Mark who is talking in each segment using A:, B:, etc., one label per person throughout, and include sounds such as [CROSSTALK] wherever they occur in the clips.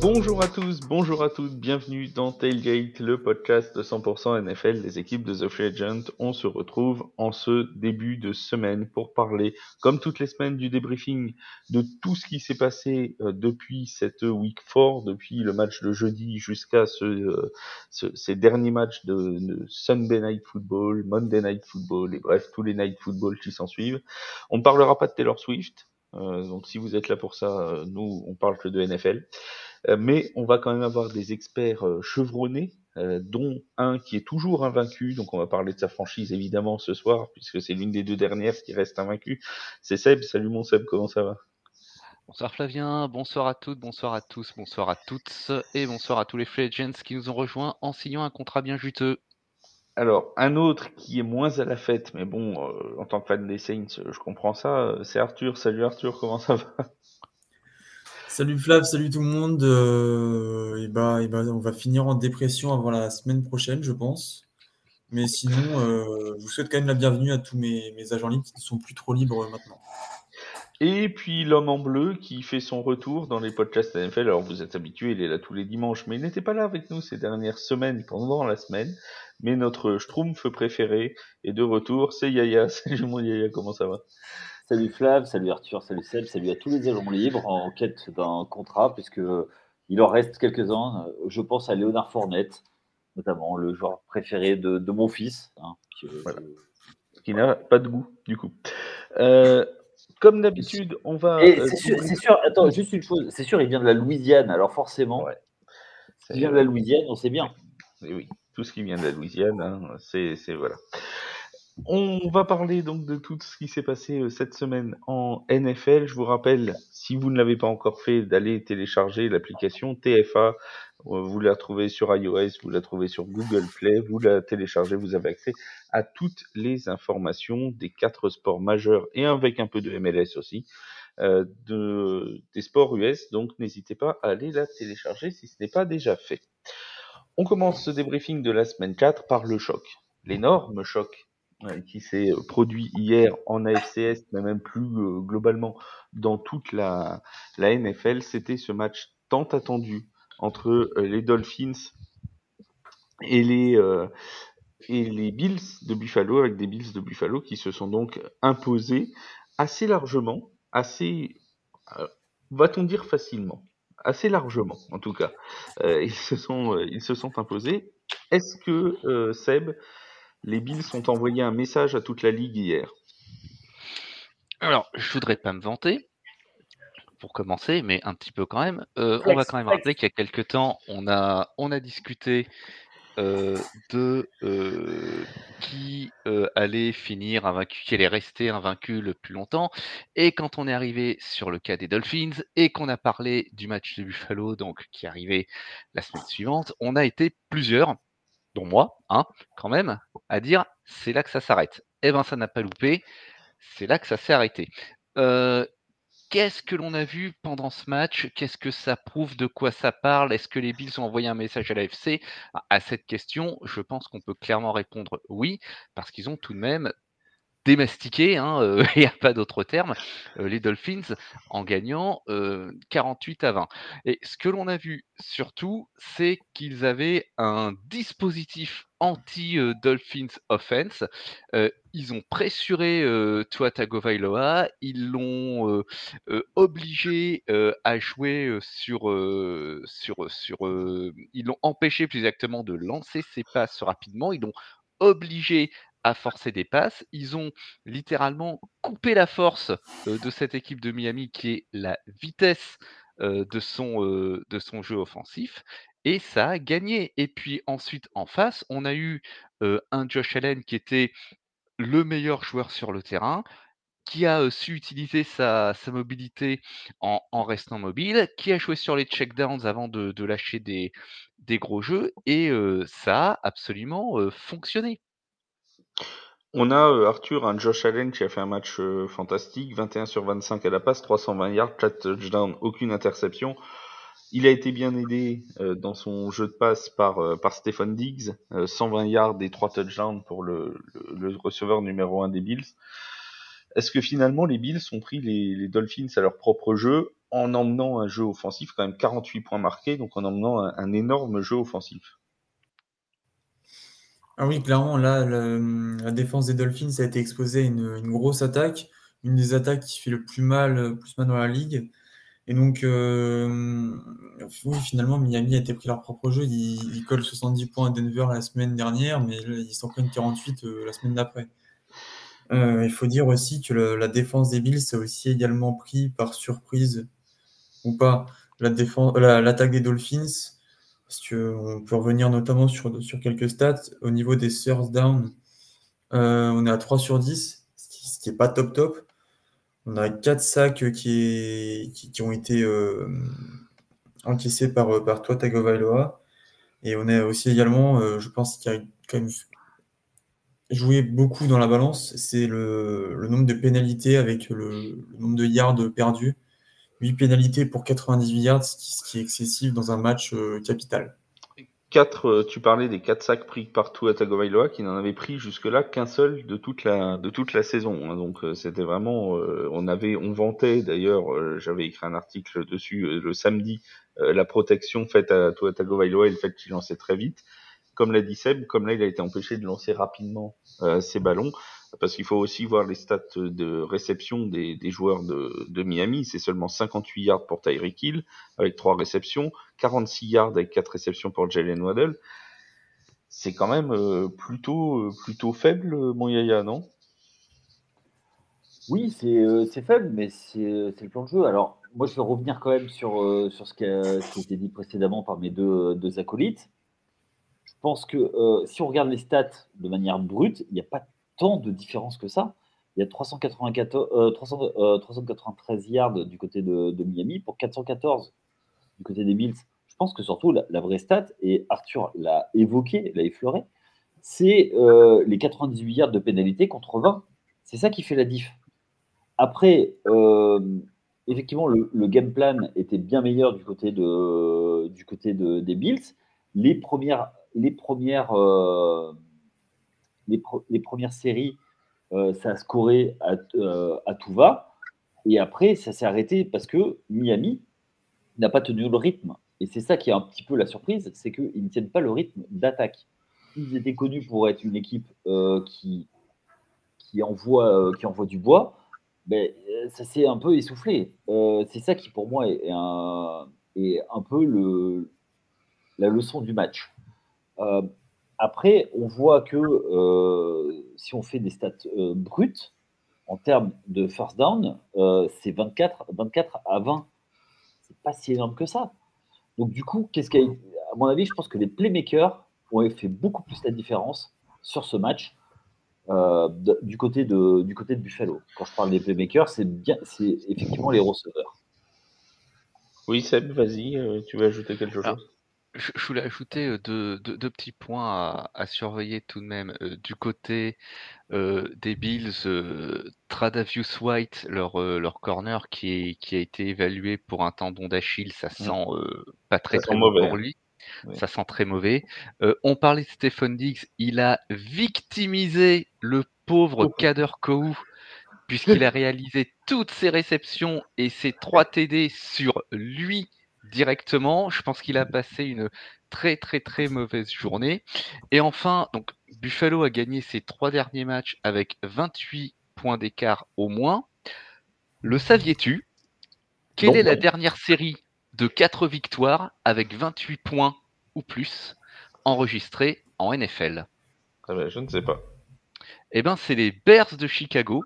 A: Bonjour à tous, bonjour à toutes, bienvenue dans Tailgate, le podcast de 100% NFL des équipes de The Free Agent. On se retrouve en ce début de semaine pour parler, comme toutes les semaines, du débriefing de tout ce qui s'est passé euh, depuis cette week 4, depuis le match de jeudi jusqu'à ce, euh, ce- ces derniers matchs de, Sunday Night Football, Monday Night Football et bref, tous les Night Football qui s'en suivent. On ne parlera pas de Taylor Swift, donc si vous êtes là pour ça, euh, nous, on parle que de NFL. Euh, mais on va quand même avoir des experts euh, chevronnés, euh, dont un qui est toujours invaincu. Donc on va parler de sa franchise évidemment ce soir, puisque c'est l'une des deux dernières qui reste invaincue. C'est Seb. Salut mon Seb, comment ça va?
B: Bonsoir Flavien, bonsoir à toutes, bonsoir à tous, bonsoir à toutes et bonsoir à tous les free qui nous ont rejoints en signant un contrat bien juteux.
A: Alors un autre qui est moins à la fête, mais bon, euh, en tant que fan des Saints, euh, je comprends ça. euh, C'est Arthur. Salut Arthur, comment ça va?
C: Salut Flav, salut tout le monde. Euh, et bah, et bah, on va finir en dépression avant la semaine prochaine, je pense. Mais sinon, euh, je vous souhaite quand même la bienvenue à tous mes, mes agents libres qui ne sont plus trop libres maintenant.
A: Et puis l'homme en bleu qui fait son retour dans les podcasts NFL. Alors vous êtes habitués, il est là tous les dimanches, mais il n'était pas là avec nous ces dernières semaines pendant la semaine. Mais notre Schtroumpf préféré est de retour, c'est Yaya. [LAUGHS] Salut mon Yaya, comment ça va?
D: Salut Flav, salut Arthur, salut Seb, salut à tous les agents libres en quête d'un contrat, puisque il en reste quelques-uns. Euh, Je pense à Léonard Fournette, notamment le joueur préféré de, de mon fils. hein, qui, euh,
A: Voilà. Qui n'a pas de goût, du coup. Euh, comme d'habitude, on va... Euh,
D: c'est sûr, sûr, attends, juste une chose, c'est sûr, il vient de la Louisiane, alors forcément,
A: Ouais.
D: il vient de la Louisiane, on sait bien.
A: Et oui, ce qui vient de la Louisiane, hein, c'est, voilà. On va parler donc de tout ce qui s'est passé euh, cette semaine en NFL. Je vous rappelle, si vous ne l'avez pas encore fait, d'aller télécharger l'application TFA. Euh, Vous la trouvez sur iOS, vous la trouvez sur Google Play, vous la téléchargez, vous avez accès à toutes les informations des quatre sports majeurs et avec un peu de MLS aussi, euh, de, des sports US. Donc n'hésitez pas à aller la télécharger si ce n'est pas déjà fait. On commence ce débriefing de la semaine 4 par le choc. L'énorme choc euh, qui s'est produit hier en AFCS, mais même plus euh, globalement dans toute la, NFL, c'était ce match tant attendu entre euh, les Dolphins et les, et les Bills de Buffalo, avec des Bills de Buffalo qui se sont donc imposés assez largement, assez, va-t-on dire facilement, assez largement en tout cas. Euh, ils se sont, euh, ils se sont imposés. Est-ce que euh, Seb, les Bills ont envoyé un message à toute la ligue hier?
B: Alors, je voudrais pas me vanter, pour commencer, mais un petit peu quand même. Euh, on va quand même rappeler qu'il y a quelques temps, on a, on a discuté euh, de euh, qui euh, allait finir invaincu, qui allait rester invaincu le plus longtemps. Et quand on est arrivé sur le cas des Dolphins et qu'on a parlé du match de Buffalo, donc qui arrivait la semaine suivante, on a été plusieurs, dont moi, hein, quand même, à dire c'est là que ça s'arrête. Eh ben, ça n'a pas loupé. C'est là que ça s'est arrêté. Qu'est-ce que l'on a vu pendant ce match? Qu'est-ce que ça prouve? De quoi ça parle? Est-ce que les Bills ont envoyé un message à l'AFC À cette question, je pense qu'on peut clairement répondre oui, parce qu'ils ont tout de même démastiqué, hein, euh, [LAUGHS] il n'y a pas d'autre terme, euh, les Dolphins en gagnant euh, 48 à 20. Et ce que l'on a vu surtout, c'est qu'ils avaient un dispositif anti-Dolphins offense. Euh, ils ont pressuré euh, Tua Tagovailoa, ils l'ont euh, euh, obligé euh, à jouer euh, sur, euh, sur, sur euh, ils l'ont empêché plus exactement de lancer ses passes rapidement, ils l'ont obligé à forcer des passes, ils ont littéralement coupé la force de cette équipe de Miami qui est la vitesse de, son, jeu offensif et ça a gagné. Et puis ensuite en face, on a eu un Josh Allen qui était le meilleur joueur sur le terrain, qui a su utiliser sa, mobilité en, restant mobile, qui a joué sur les checkdowns avant de, lâcher des, gros jeux, et ça a absolument fonctionné.
A: On a euh, Arthur, un Josh Allen qui a fait un match euh, fantastique, 21 sur 25 à la passe, 320 yards, 4 touchdowns, aucune interception. Il a été bien aidé euh, dans son jeu de passe par, euh, par Stephen Diggs, euh, 120 yards et 3 touchdowns pour le, le, le receveur numéro 1 des Bills. Est-ce que finalement les Bills ont pris les, les Dolphins à leur propre jeu en emmenant un jeu offensif, quand même 48 points marqués, donc en emmenant un, énorme jeu offensif?
C: Ah oui, clairement, là, la défense des Dolphins a été exposée à une, grosse attaque, une des attaques qui fait le plus mal, plus mal dans la ligue. Et donc, euh, oui, finalement, Miami a été pris leur propre jeu. Ils, collent 70 points à Denver la semaine dernière, mais ils s'en prennent 48 euh, la semaine d'après. Euh, il faut dire aussi que la défense des Bills a aussi également pris par surprise ou pas l'attaque des Dolphins, parce qu'on peut revenir notamment sur, sur quelques stats. Au niveau des third down, on est à 3 sur 10, ce qui n'est pas top top. On a 4 sacs qui, qui, ont été euh, encaissés par, euh, par toi, Tagovailoa. Et on a aussi également, euh, je pense qu'il y a quand même joué beaucoup dans la balance, c'est le, nombre de pénalités avec le, nombre de yards perdus. 8 pénalités pour 98 yards, ce qui, est excessif dans un match capital.
A: Quatre, euh, tu parlais des quatre sacs pris partout à Tagovailoa, qui n'en avait pris jusque-là qu'un seul de toute la de toute la saison. Hein. Donc euh, c'était vraiment, euh, on avait, on vantait d'ailleurs, j'avais écrit un article dessus le samedi, la protection faite à Tua Tagovailoa et le fait qu'il lançait très vite. Comme l'a dit Seb, comme là il a été empêché de lancer rapidement ses ballons, parce qu'il faut aussi voir les stats de réception des, joueurs de, Miami. C'est seulement 58 yards pour Tyreek Hill avec trois réceptions, 46 yards avec quatre réceptions pour Jalen Waddell. C'est quand même euh, plutôt euh, plutôt faible, mon Yaya, non?
D: Oui, c'est euh, faible, mais c'est le plan de jeu. Alors, moi, je vais revenir quand même sur, sur ce, qui a, ce qui a été dit précédemment par mes deux, deux acolytes. Je pense que si on regarde les stats de manière brute, il n'y a pas tant de différence que ça. Il y a 394, 393 euh, yards du côté de, Miami pour 414 du côté des Bills. Je pense que surtout la, vraie stat, et Arthur l'a évoqué, l'a effleuré, c'est euh, les 98 yards de pénalité contre 20. C'est ça qui fait la diff. Après, euh, effectivement, le, game plan était bien meilleur du côté, de, du côté de, des Bills. Les premières, les premières les, premières séries, euh, ça a scoré à, euh, à, tout va. Et après, ça s'est arrêté parce que Miami n'a pas tenu le rythme. Et c'est ça qui est un petit peu la surprise, c'est qu'ils ne tiennent pas le rythme d'attaque. Ils étaient connus pour être une équipe euh, qui, qui, envoie, qui envoie du bois, mais ça s'est un peu essoufflé. c'est ça qui, pour moi, est, un, est un peu le, la leçon du match. Après, on voit que euh, si on fait des stats euh, brutes, en termes de first down, euh, c'est 24, 24 à 20. C'est pas si énorme que ça. Donc, du coup, qu'est-ce qu'il À mon avis, je pense que les playmakers ont fait beaucoup plus la différence sur ce match du, côté de, du côté de Buffalo. Quand je parle des playmakers, c'est bien, c'est effectivement les receveurs.
A: Oui, Seb, vas-y, tu veux ajouter quelque chose?
B: Je, voulais ajouter deux, petits points à, surveiller tout de même. du côté des Bills, Tradavius White, leur, leur corner qui, qui a été évalué pour un tendon d'Achille, ça mmh. sent pas très, très mauvais pour lui. Ça sent très mauvais. on parlait de Stephen Diggs, il a victimisé le pauvre Kader Kou puisqu'il a [LAUGHS] réalisé toutes ses réceptions et ses trois TD sur lui directement. Je pense qu'il a passé une très très très mauvaise journée. Et enfin, donc Buffalo a gagné ses trois derniers matchs avec 28 points d'écart au moins. Le saviez-tu? Quelle est la dernière série de 4 victoires avec 28 points ou plus enregistrée en NFL
A: ah ben, Je ne sais pas.
B: Eh bien, c'est les Bears de Chicago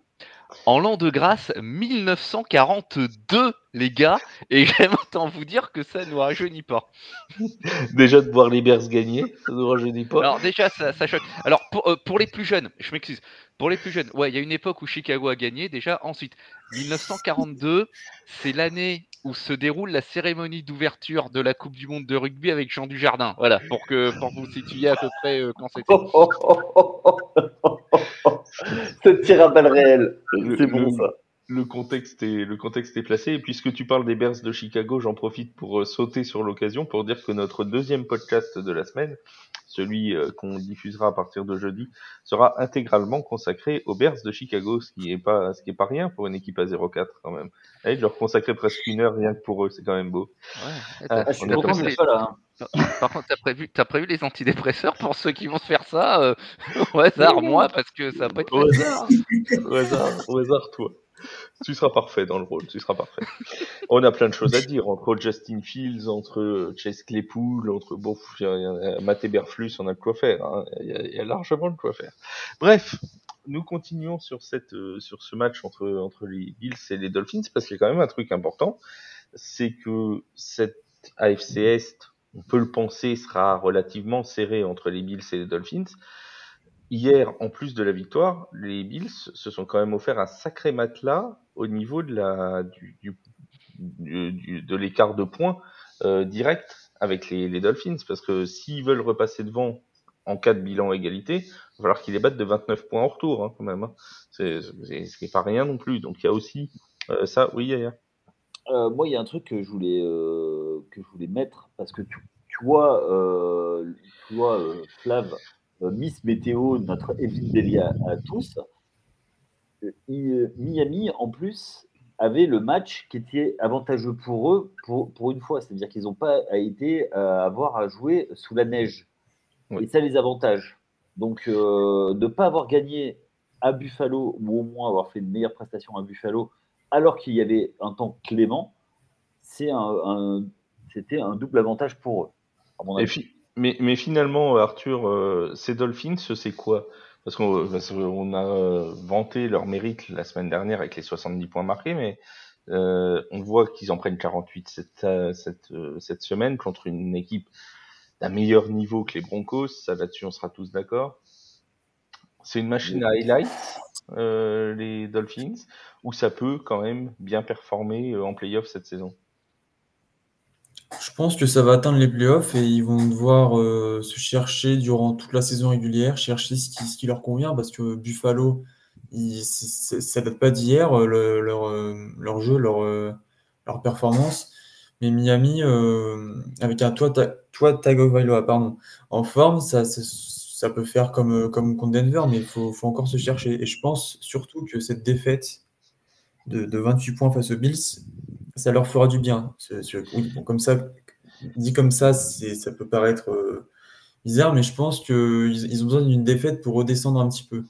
B: en l'an de grâce 1942, les gars, et j'aime autant vous dire que ça ne nous rajeunit pas. [LAUGHS]
A: déjà de voir les Bears gagner, ça ne nous rajeunit pas.
B: Alors déjà, ça, ça choque. Alors pour, euh, pour les plus jeunes, je m'excuse, pour les plus jeunes, ouais, il y a une époque où Chicago a gagné déjà. Ensuite, 1942, c'est l'année où se déroule la cérémonie d'ouverture de la Coupe du Monde de rugby avec Jean Dujardin. Voilà, pour que pour vous situiez à peu près euh, quand c'était. [LAUGHS] [LAUGHS]
D: Ce tir à c'est bon ça.
A: Le contexte, est, le contexte est placé. Et puisque tu parles des Bears de Chicago, j'en profite pour euh, sauter sur l'occasion pour dire que notre deuxième podcast de la semaine celui euh, qu'on diffusera à partir de jeudi, sera intégralement consacré aux Bears de Chicago, ce qui est pas, ce qui est pas rien pour une équipe à 0-4 quand même. Et de leur consacrer presque une heure rien que pour eux, c'est quand même beau.
B: Ouais.
A: Ah,
D: je suis content pas là. hein. [LAUGHS]
B: Par contre, t'as prévu, t'as prévu les antidépresseurs pour ceux qui vont se faire ça euh, [LAUGHS] au hasard, moi, parce que ça va pas être
A: Au hasard, au hasard, au hasard, toi. Tu seras parfait dans le rôle, tu seras parfait. On a plein de choses à dire entre Justin Fields, entre Chase Claypool, entre bon, Matt Eberflus, on a de quoi faire. hein. Il, y a, il y a largement de quoi faire. Bref, nous continuons sur cette, euh, sur ce match entre entre les Bills et les Dolphins parce qu'il y a quand même un truc important, c'est que cette AFC Est, on peut le penser, sera relativement serrée entre les Bills et les Dolphins. Hier, en plus de la victoire, les Bills se sont quand même offert un sacré matelas au niveau de la du, du- du- de l'écart de points euh, direct avec les, les Dolphins, parce que s'ils veulent repasser devant en cas de bilan égalité, il va falloir qu'ils les battent de 29 points en retour, hein, quand même. hein. C'est c'est- ce qui n'est pas rien non plus. Donc il y a aussi euh, ça. Oui, Yaya.
D: Euh, moi, il y a un truc que je voulais, euh, que je voulais mettre, parce que tu, tu vois, euh, tu vois euh, Flav, Miss Météo, notre Evelyne Delia à tous, Miami, en plus, avait le match qui était avantageux pour eux pour, pour une fois. C'est-à-dire qu'ils n'ont pas à été à avoir à jouer sous la neige.
A: Oui.
D: Et ça les avantage. Donc, de ne pas avoir gagné à Buffalo, ou au moins avoir fait une meilleure prestation à Buffalo, alors qu'il y avait un temps clément, c'est un, un- c'était un double avantage pour eux. à mon
A: Et
D: avis.
A: fi- mais, mais finalement, Arthur, euh, ces Dolphins, c'est quoi? Parce qu'on a euh, vanté leur mérite la semaine dernière avec les 70 points marqués, mais euh, on voit qu'ils en prennent 48 cette, cette, cette semaine contre une équipe d'un meilleur niveau que les Broncos. Ça, là-dessus, on sera tous d'accord. C'est une machine à highlights, les Dolphins, ou ça peut quand même bien performer euh, en playoff cette saison.
C: Je pense que ça va atteindre les playoffs et ils vont devoir euh, se chercher durant toute la saison régulière, chercher ce qui, leur convient parce que Buffalo, ils- ça date pas d'hier, euh, le- leur, euh, jeu, leur, euh, performance. Mais Miami, euh, avec un Ta- Tua Tagovailoa, pardon, en forme, ça, ça peut faire comme, euh, comme contre Denver, mais il faut, faut encore se chercher. Et je pense surtout que cette défaite de, de 28 points face aux Bills, ça leur fera du bien. Comme ça, dit comme ça, ça peut paraître euh, bizarre, mais je pense qu'ils ils ont besoin d'une défaite pour redescendre un petit peu.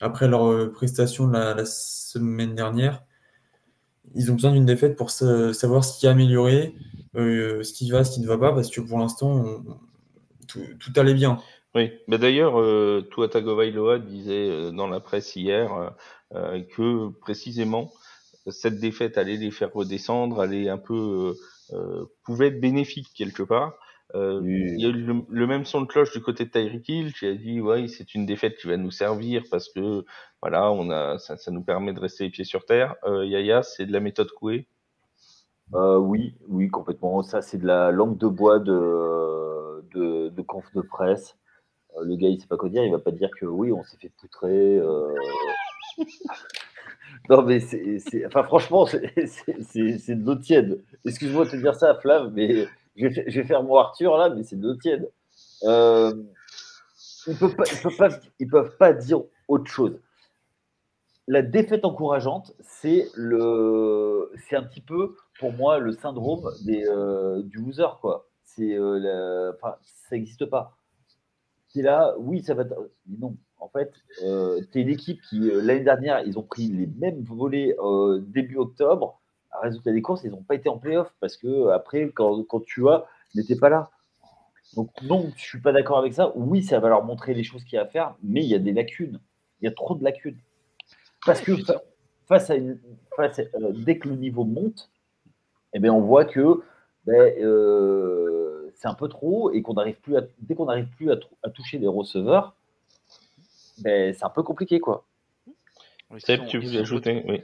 C: Après leur euh, prestation la, semaine dernière, ils ont besoin d'une défaite pour sa- savoir ce qui a amélioré, ce qui va, ce qui ne va pas, parce que pour l'instant, tout allait bien.
A: Oui, mais d'ailleurs, euh, Tua Tagovailoa disait euh, dans la presse hier euh, euh, que précisément cette défaite allait les faire redescendre, allait un peu euh, euh, pouvait être bénéfique quelque part. Euh,
D: Oui.
A: Il y a eu le, le même son de cloche du côté de Tyreek Hill qui a dit ouais c'est une défaite qui va nous servir parce que voilà on a ça, ça nous permet de rester les pieds sur terre. Euh, Yaya c'est de la méthode Coué.
D: Euh, oui, oui, complètement. Ça, c'est de la langue de bois de, de, de conf de presse. Euh, le gars, il sait pas quoi dire. Il va pas dire que oui, on s'est fait poutrer. euh. [LAUGHS] non, mais c'est, enfin, franchement, [LAUGHS] c'est, de l'eau tiède. Excuse-moi de te dire ça, Flav, mais je vais, faire mon Arthur là, mais c'est de l'eau tiède. Euh, ils ils peuvent pas, dire autre chose. La défaite encourageante, c'est un petit peu pour moi le syndrome des, du loser quoi. Ça n'existe pas. C'est là, oui, ça va. non, en fait, euh, tu es une équipe qui euh, l'année dernière, ils ont pris les mêmes volets euh, début octobre. Résultat des courses, ils n'ont pas été en playoff parce que après, quand, quand tu as, n'était pas là. Donc non, je suis pas d'accord avec ça. Oui, ça va leur montrer les choses qu'il y a à faire, mais il y a des lacunes. Il y a trop de lacunes. Parce que fa- face à une, face à- euh, dès que le niveau monte, eh bien, on voit que ben, c'est un peu trop et qu'on n'arrive plus à, dès qu'on n'arrive plus à, tou- à toucher les receveurs, ben, c'est un peu compliqué quoi.
A: Seb tu voulais ajouter? oui.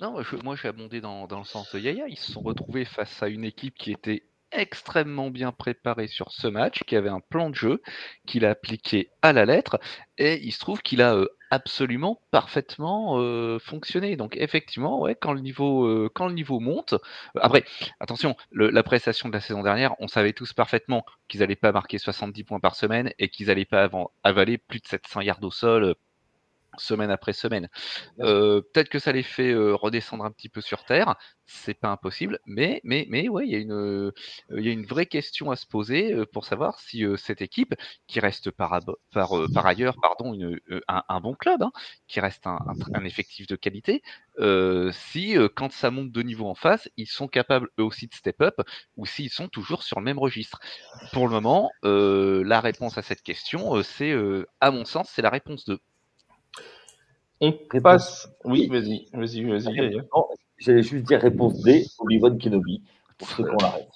B: Non, je- moi je vais abonder dans, dans le sens de Yaya. Ils se sont retrouvés face à une équipe qui était extrêmement bien préparé sur ce match, qui avait un plan de jeu qu'il a appliqué à la lettre, et il se trouve qu'il a euh, absolument parfaitement euh, fonctionné. Donc effectivement, ouais, quand le niveau, euh, quand le niveau monte, après, attention, la prestation de la saison dernière, on savait tous parfaitement qu'ils n'allaient pas marquer 70 points par semaine et qu'ils n'allaient pas avaler plus de 700 yards au sol semaine après semaine. Euh, peut-être que ça les fait euh, redescendre un petit peu sur terre, c'est pas impossible, mais mais mais ouais, il y a une euh, y a une vraie question à se poser pour savoir si cette équipe qui reste par par, par ailleurs pardon une, un, bon club, hein, qui reste un, un, effectif de qualité, si quand ça monte de niveau en face, ils sont capables eux aussi de step up ou s'ils sont toujours sur le même registre. Pour le moment, la réponse à cette question, c'est à mon sens, c'est la réponse de
A: on passe. Oui, vas-y, vas-y, vas-y.
D: J'allais juste dire réponse D, Obi-Wan Kenobi, pour ceux qu'on l'arrête.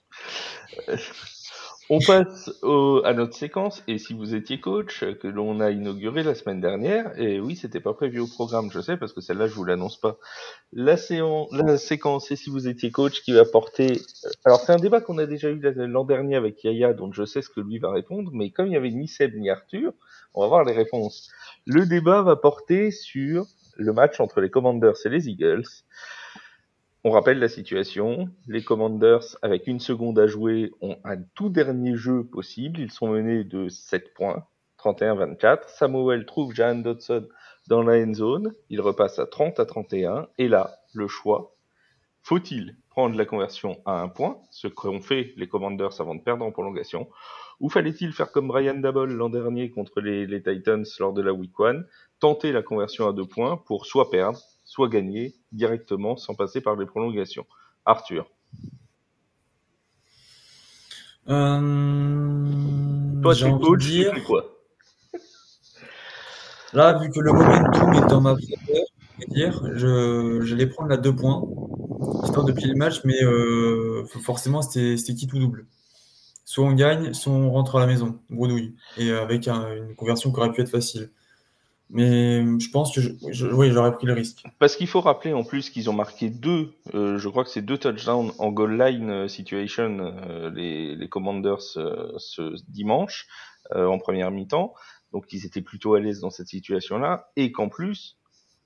A: On passe à notre séquence, et si vous étiez coach, que l'on a inauguré la semaine dernière, et oui, c'était pas prévu au programme, je sais, parce que celle-là, je vous l'annonce pas. La, séance, la séquence, et si vous étiez coach, qui va porter... Alors, c'est un débat qu'on a déjà eu l'an dernier avec Yaya, donc je sais ce que lui va répondre, mais comme il y avait ni Seb ni Arthur, on va voir les réponses. Le débat va porter sur le match entre les Commanders et les Eagles. On rappelle la situation. Les Commanders, avec une seconde à jouer, ont un tout dernier jeu possible. Ils sont menés de 7 points, 31-24. Samuel trouve Jan Dodson dans la end zone. Il repasse à 30 à 31. Et là, le choix. Faut-il prendre la conversion à un point, ce qu'ont fait les Commanders avant de perdre en prolongation, ou fallait-il faire comme Brian Dabble l'an dernier contre les, Titans lors de la Week 1, tenter la conversion à deux points pour soit perdre, soit gagner directement sans passer par les prolongations. Arthur.
C: Euh... Toi, tu coach, dire... tu quoi? Là, vu que le momentum est dans ma faveur, je, je vais prendre la deux points, histoire de plier le match, mais euh, forcément, c'était qui tout double. Soit on gagne, soit on rentre à la maison, bredouille, et avec une conversion qui aurait pu être facile. Mais je pense que oui, j'aurais pris le risque.
A: Parce qu'il faut rappeler en plus qu'ils ont marqué deux, euh, je crois que c'est deux touchdowns en goal line euh, situation, euh, les, Commanders ce dimanche, en première mi-temps. Donc ils étaient plutôt à l'aise dans cette situation-là. Et qu'en plus,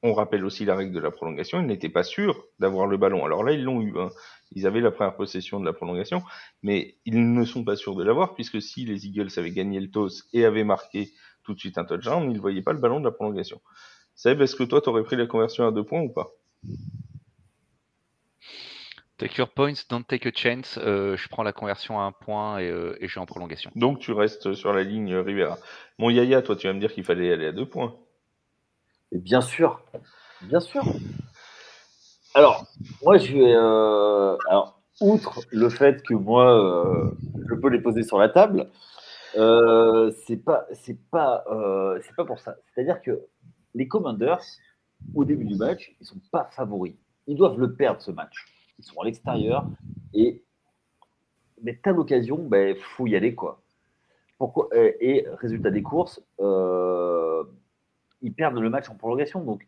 A: on rappelle aussi la règle de la prolongation, ils n'étaient pas sûrs d'avoir le ballon. Alors là, ils l'ont eu. Hein. Ils avaient la première possession de la prolongation, mais ils ne sont pas sûrs de l'avoir, puisque si les Eagles avaient gagné le toss et avaient marqué tout de suite un touchdown, ils ne voyaient pas le ballon de la prolongation. Seb, est-ce que toi, tu aurais pris la conversion à deux points ou pas?
B: Take your points, don't take a chance. Euh, je prends la conversion à un point et, euh, et je suis en prolongation.
A: Donc tu restes sur la ligne Rivera. Mon Yaya, toi, tu vas me dire qu'il fallait aller à deux points
D: bien sûr, bien sûr. Alors, moi, je vais. Euh, alors, outre le fait que moi, euh, je peux les poser sur la table, euh, c'est pas, c'est pas, c'est pas pour ça. C'est-à-dire que les Commanders, au début du match, ils sont pas favoris. Ils doivent le perdre ce match. Ils sont à l'extérieur et mais t'as l'occasion, il ben, faut y aller quoi. Pourquoi et, résultat des courses, ils perdent le match en prolongation. Donc,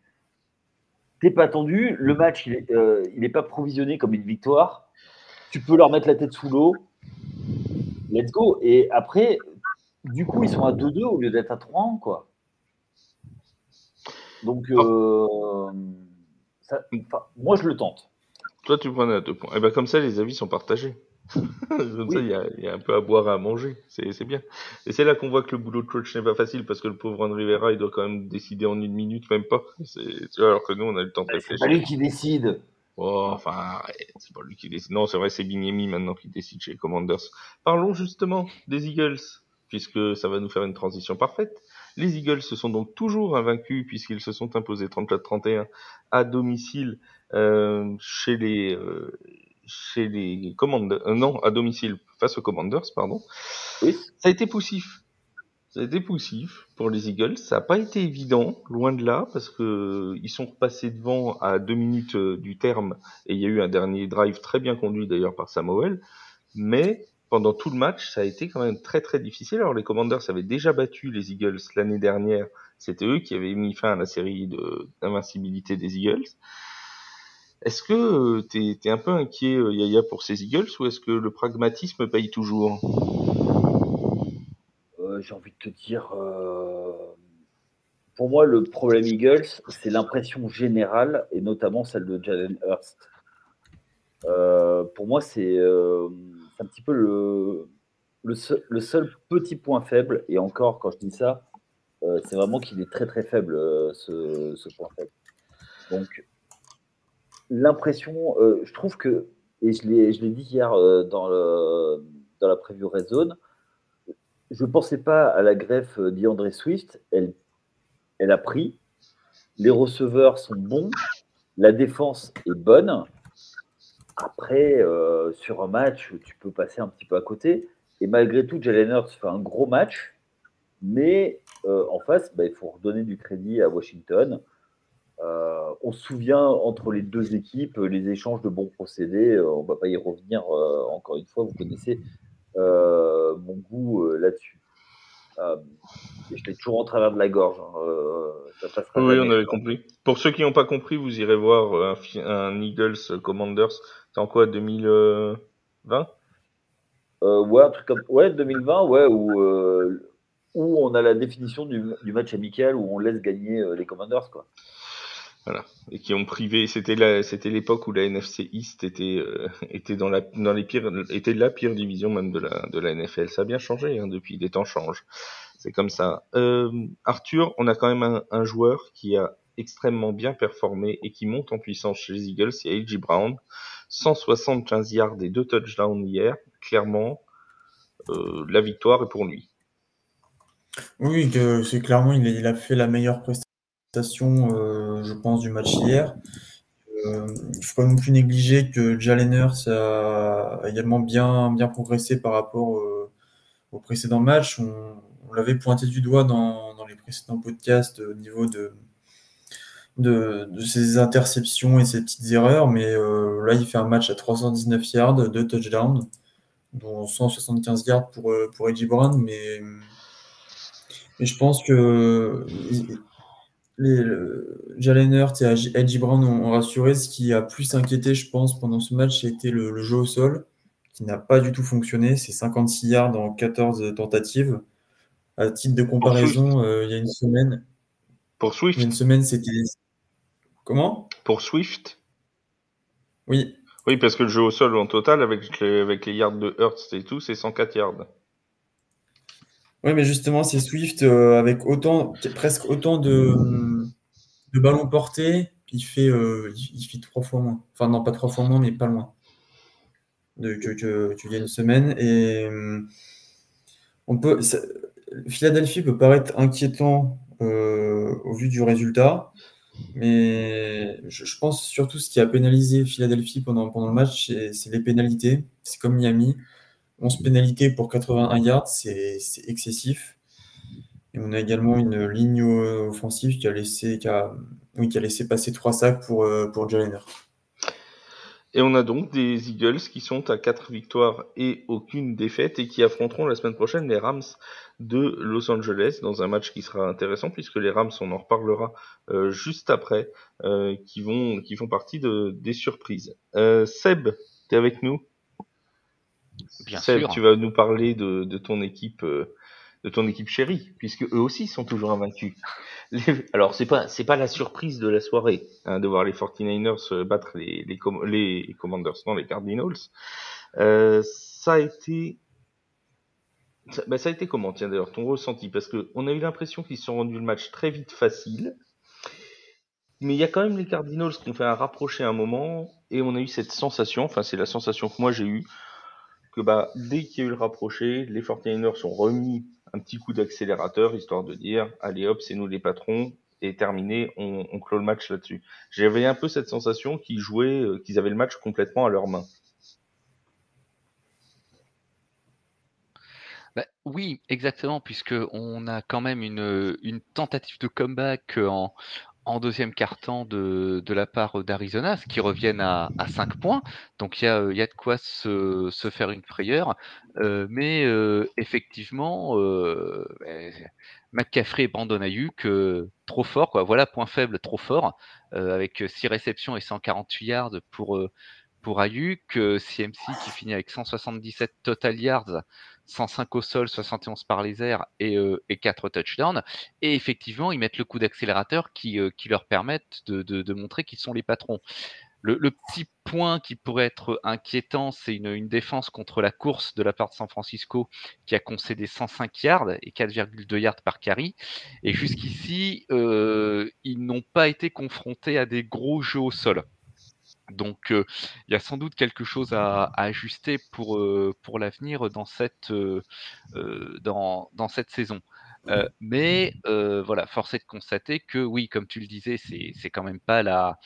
D: t'es pas attendu. Le match, il n'est euh, pas provisionné comme une victoire. Tu peux leur mettre la tête sous l'eau. Let's go. Et après, du coup, ils sont à 2-2 au lieu d'être à 3 quoi. Donc, euh, moi, je le tente.
A: Toi, tu prends à deux points. Et eh ben, comme ça, les avis sont partagés. [LAUGHS] Comme ça, il y, a, un peu à boire, à manger. C'est bien. Et c'est là qu'on voit que le boulot de coach n'est pas facile parce que le pauvre Ron Rivera, il doit quand même décider en une minute, même pas. alors que nous, on a le temps de réfléchir.
D: C'est pas lui qui décide.
A: Oh, enfin, c'est pas lui qui décide. Non, c'est vrai, c'est Bignemi maintenant qui décide chez les Commanders. Parlons justement des Eagles, puisque ça va nous faire une transition parfaite. Les Eagles se sont donc toujours invaincus puisqu'ils se sont imposés 34-31 à domicile euh, chez les euh, chez les Commanders, euh, non, à domicile face aux Commanders, pardon. Oui. Ça a été poussif. Ça a été poussif pour les Eagles. Ça n'a pas été évident, loin de là, parce que ils sont repassés devant à deux minutes euh, du terme et il y a eu un dernier drive très bien conduit d'ailleurs par Samuel. Mais pendant tout le match, ça a été quand même très très difficile. Alors les Commanders avaient déjà battu les Eagles l'année dernière. C'était eux qui avaient mis fin à la série d'invincibilité des Eagles. Est-ce que tu es, un peu inquiet, Yaya, pour ces Eagles, ou est-ce que le pragmatisme paye toujours?
D: J'ai envie de te dire, pour moi, le problème Eagles, c'est l'impression générale, et notamment celle de Jalen Hurst. Euh, pour moi, c'est euh, un petit peu le, le seul, petit point faible, et encore, quand je dis ça, euh, c'est vraiment qu'il est très très faible, ce, point faible. Donc, l'impression, je trouve que, et je l'ai dit hier dans, le, dans la preview Red Zone, je ne pensais pas à la greffe d'André Swift, elle elle a pris. Les receveurs sont bons. La défense est bonne. Après, euh, sur un match, tu peux passer un petit peu à côté. Et malgré tout, Jalen Hurts fait un gros match. Mais euh, en face, bah, il faut redonner du crédit à Washington. Euh, on se souvient entre les deux équipes les échanges de bons procédés. on ne va pas y revenir encore une fois. Vous connaissez mon goût là-dessus. Euh, je l'ai toujours en travers de la gorge. Hein. Euh,
A: oui, on avait compris. Pour ceux qui n'ont pas compris, vous irez voir euh, un, Eagles Commanders. C'est en quoi 2020
D: Ouais, un truc comme ouais 2020, ouais où où on a la définition du, du, match amical où on laisse gagner les Commanders quoi.
A: Voilà. Et qui ont privé, c'était c'était l'époque où la NFC East était était dans la dans les pires était la pire division même de la de la NFL. Ça a bien changé hein, depuis, des temps changent. C'est comme ça. Euh, Arthur, on a quand même un, joueur qui a extrêmement bien performé et qui monte en puissance chez les Eagles, c'est A.J. Brown. 175 yards et deux touchdowns hier. Clairement, euh, la victoire est pour lui.
C: Oui, c'est clairement, il a, fait la meilleure prestation, euh, je pense, du match hier. il ne faut pas non plus négliger que Jalen Hurts a également bien, bien progressé par rapport au précédent match. On, l'avait pointé du doigt dans, les précédents podcasts au niveau de, de, ses interceptions et ses petites erreurs, mais euh, là, il fait un match à 319 yards, 2 touchdowns, dont 175 yards pour, euh, pour Edgy Brown, mais, je pense que les, Jalen Hurt et Edgy Brown ont, rassuré. Ce qui a plus inquiété, je pense, pendant ce match, c'était le, le jeu au sol, qui n'a pas du tout fonctionné. C'est 56 yards en 14 tentatives. À titre de comparaison, euh, il y a une semaine.
A: Pour Swift
C: Il y a une semaine, c'était. Comment?
A: Pour Swift
C: Oui.
A: Oui, parce que le jeu au sol en total, avec les, avec les yards de Hertz et tout, c'est 104 yards.
C: Oui, mais justement, c'est Swift euh, avec autant, presque autant de, de ballons portés, il fait, euh, il fait trois fois moins. Enfin, non, pas trois fois moins, mais pas loin. De, que, que, y a une semaine. Et on peut. Philadelphie peut paraître inquiétant euh, au vu du résultat, mais je, pense surtout ce qui a pénalisé Philadelphie pendant, pendant le match, c'est les pénalités. C'est comme Miami. 11 pénalités pour 81 yards, c'est excessif. Et on a également une ligne offensive qui a laissé, qui a, qui a laissé passer trois sacs pour, euh, pour Jalen
A: et on a donc des Eagles qui sont à 4 victoires et aucune défaite et qui affronteront la semaine prochaine les Rams de Los Angeles dans un match qui sera intéressant puisque les Rams, on en reparlera euh, juste après, euh, qui vont qui font partie de, des surprises. Seb, es avec nous?
B: Bien
A: Seb, tu vas nous parler de, de ton équipe euh, de ton équipe chérie, puisque eux aussi sont toujours invaincus. Alors c'est pas c'est pas la surprise de la soirée hein, de voir les 49ers euh, battre les les, les Commanders, non les Cardinals. Euh, ça a été ça, bah, ça a été comment tiens d'ailleurs ton ressenti? Parce que on a eu l'impression qu'ils se sont rendus le match très vite facile. Mais il y a quand même les Cardinals qui ont fait un rapproché à un moment et on a eu cette sensation, enfin c'est la sensation que moi j'ai eue, que bah dès qu'il y a eu le rapproché, les 49ers sont remis un petit coup d'accélérateur, histoire de dire, allez hop, c'est nous les patrons, et terminé, on, clôt le match là-dessus. J'avais un peu cette sensation qu'ils jouaient, euh, qu'ils avaient le match complètement à leurs mains.
B: Bah, oui, exactement, puisque on a quand même une, une tentative de comeback en, en deuxième quart-temps de, de, la part d'Arizona, ce qui reviennent à, à 5 points. Donc il y a, y a, de quoi se, se faire une frayeur. Euh, mais euh, effectivement, euh, McCaffrey et Brandon Ayuk, trop fort. Quoi. Voilà, point faible, trop fort. avec 6 réceptions et 148 yards pour, pour Ayuk. CMC qui finit avec 177 total yards 105 au sol, 71 par les airs et, euh, et 4 touchdowns. Et effectivement, ils mettent le coup d'accélérateur qui, euh, leur permettent de, montrer qu'ils sont les patrons. Le, petit point qui pourrait être inquiétant, c'est une, une, défense contre la course de la part de San Francisco qui a concédé 105 yards et 4,2 yards par carry. Et jusqu'ici, euh, ils n'ont pas été confrontés à des gros jeux au sol. Donc, euh, il y a sans doute quelque chose à, à ajuster pour, euh, pour l'avenir dans, cette euh, dans, dans, cette saison. mais voilà, force est de constater que oui, comme tu le disais, c'est quand même pas la,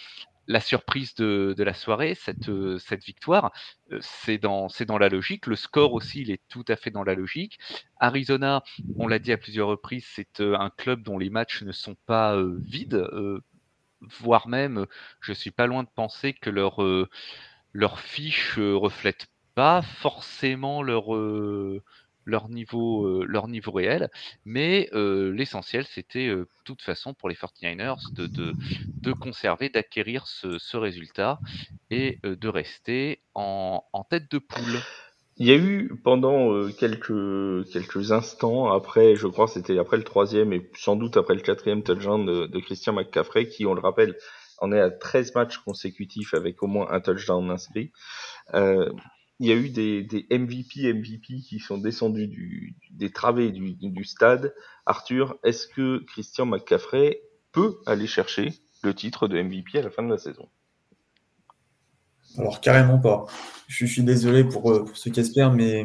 B: la surprise de, de la soirée, cette, cette victoire. c'est dans, dans la logique. Le score aussi, il est tout à fait dans la logique. Arizona, on l'a dit à plusieurs reprises, c'est un club dont les matchs ne sont pas vides voire même, je suis pas loin de penser que leur, euh, leur fiche euh, reflète pas forcément leur, euh, leur, niveau, euh, leur niveau réel, mais euh, l'essentiel, c'était de toute façon pour les 49ers de, de, de conserver, d'acquérir ce, ce, résultat et de rester en, en tête de poule.
A: Il y a eu pendant euh, quelques quelques instants après, je crois c'était après le troisième et sans doute après le quatrième touchdown de, Christian McCaffrey qui, on le rappelle, en est à 13 matchs consécutifs avec au moins un touchdown inscrit. Euh, il y a eu des, des, MVP MVP qui sont descendus du, des travées du, du stade. Arthur, est-ce que Christian McCaffrey peut aller chercher le titre de MVP à la fin de la saison?
C: Alors, carrément pas. Je, je suis désolé pour, euh, pour ceux qui espèrent, mais.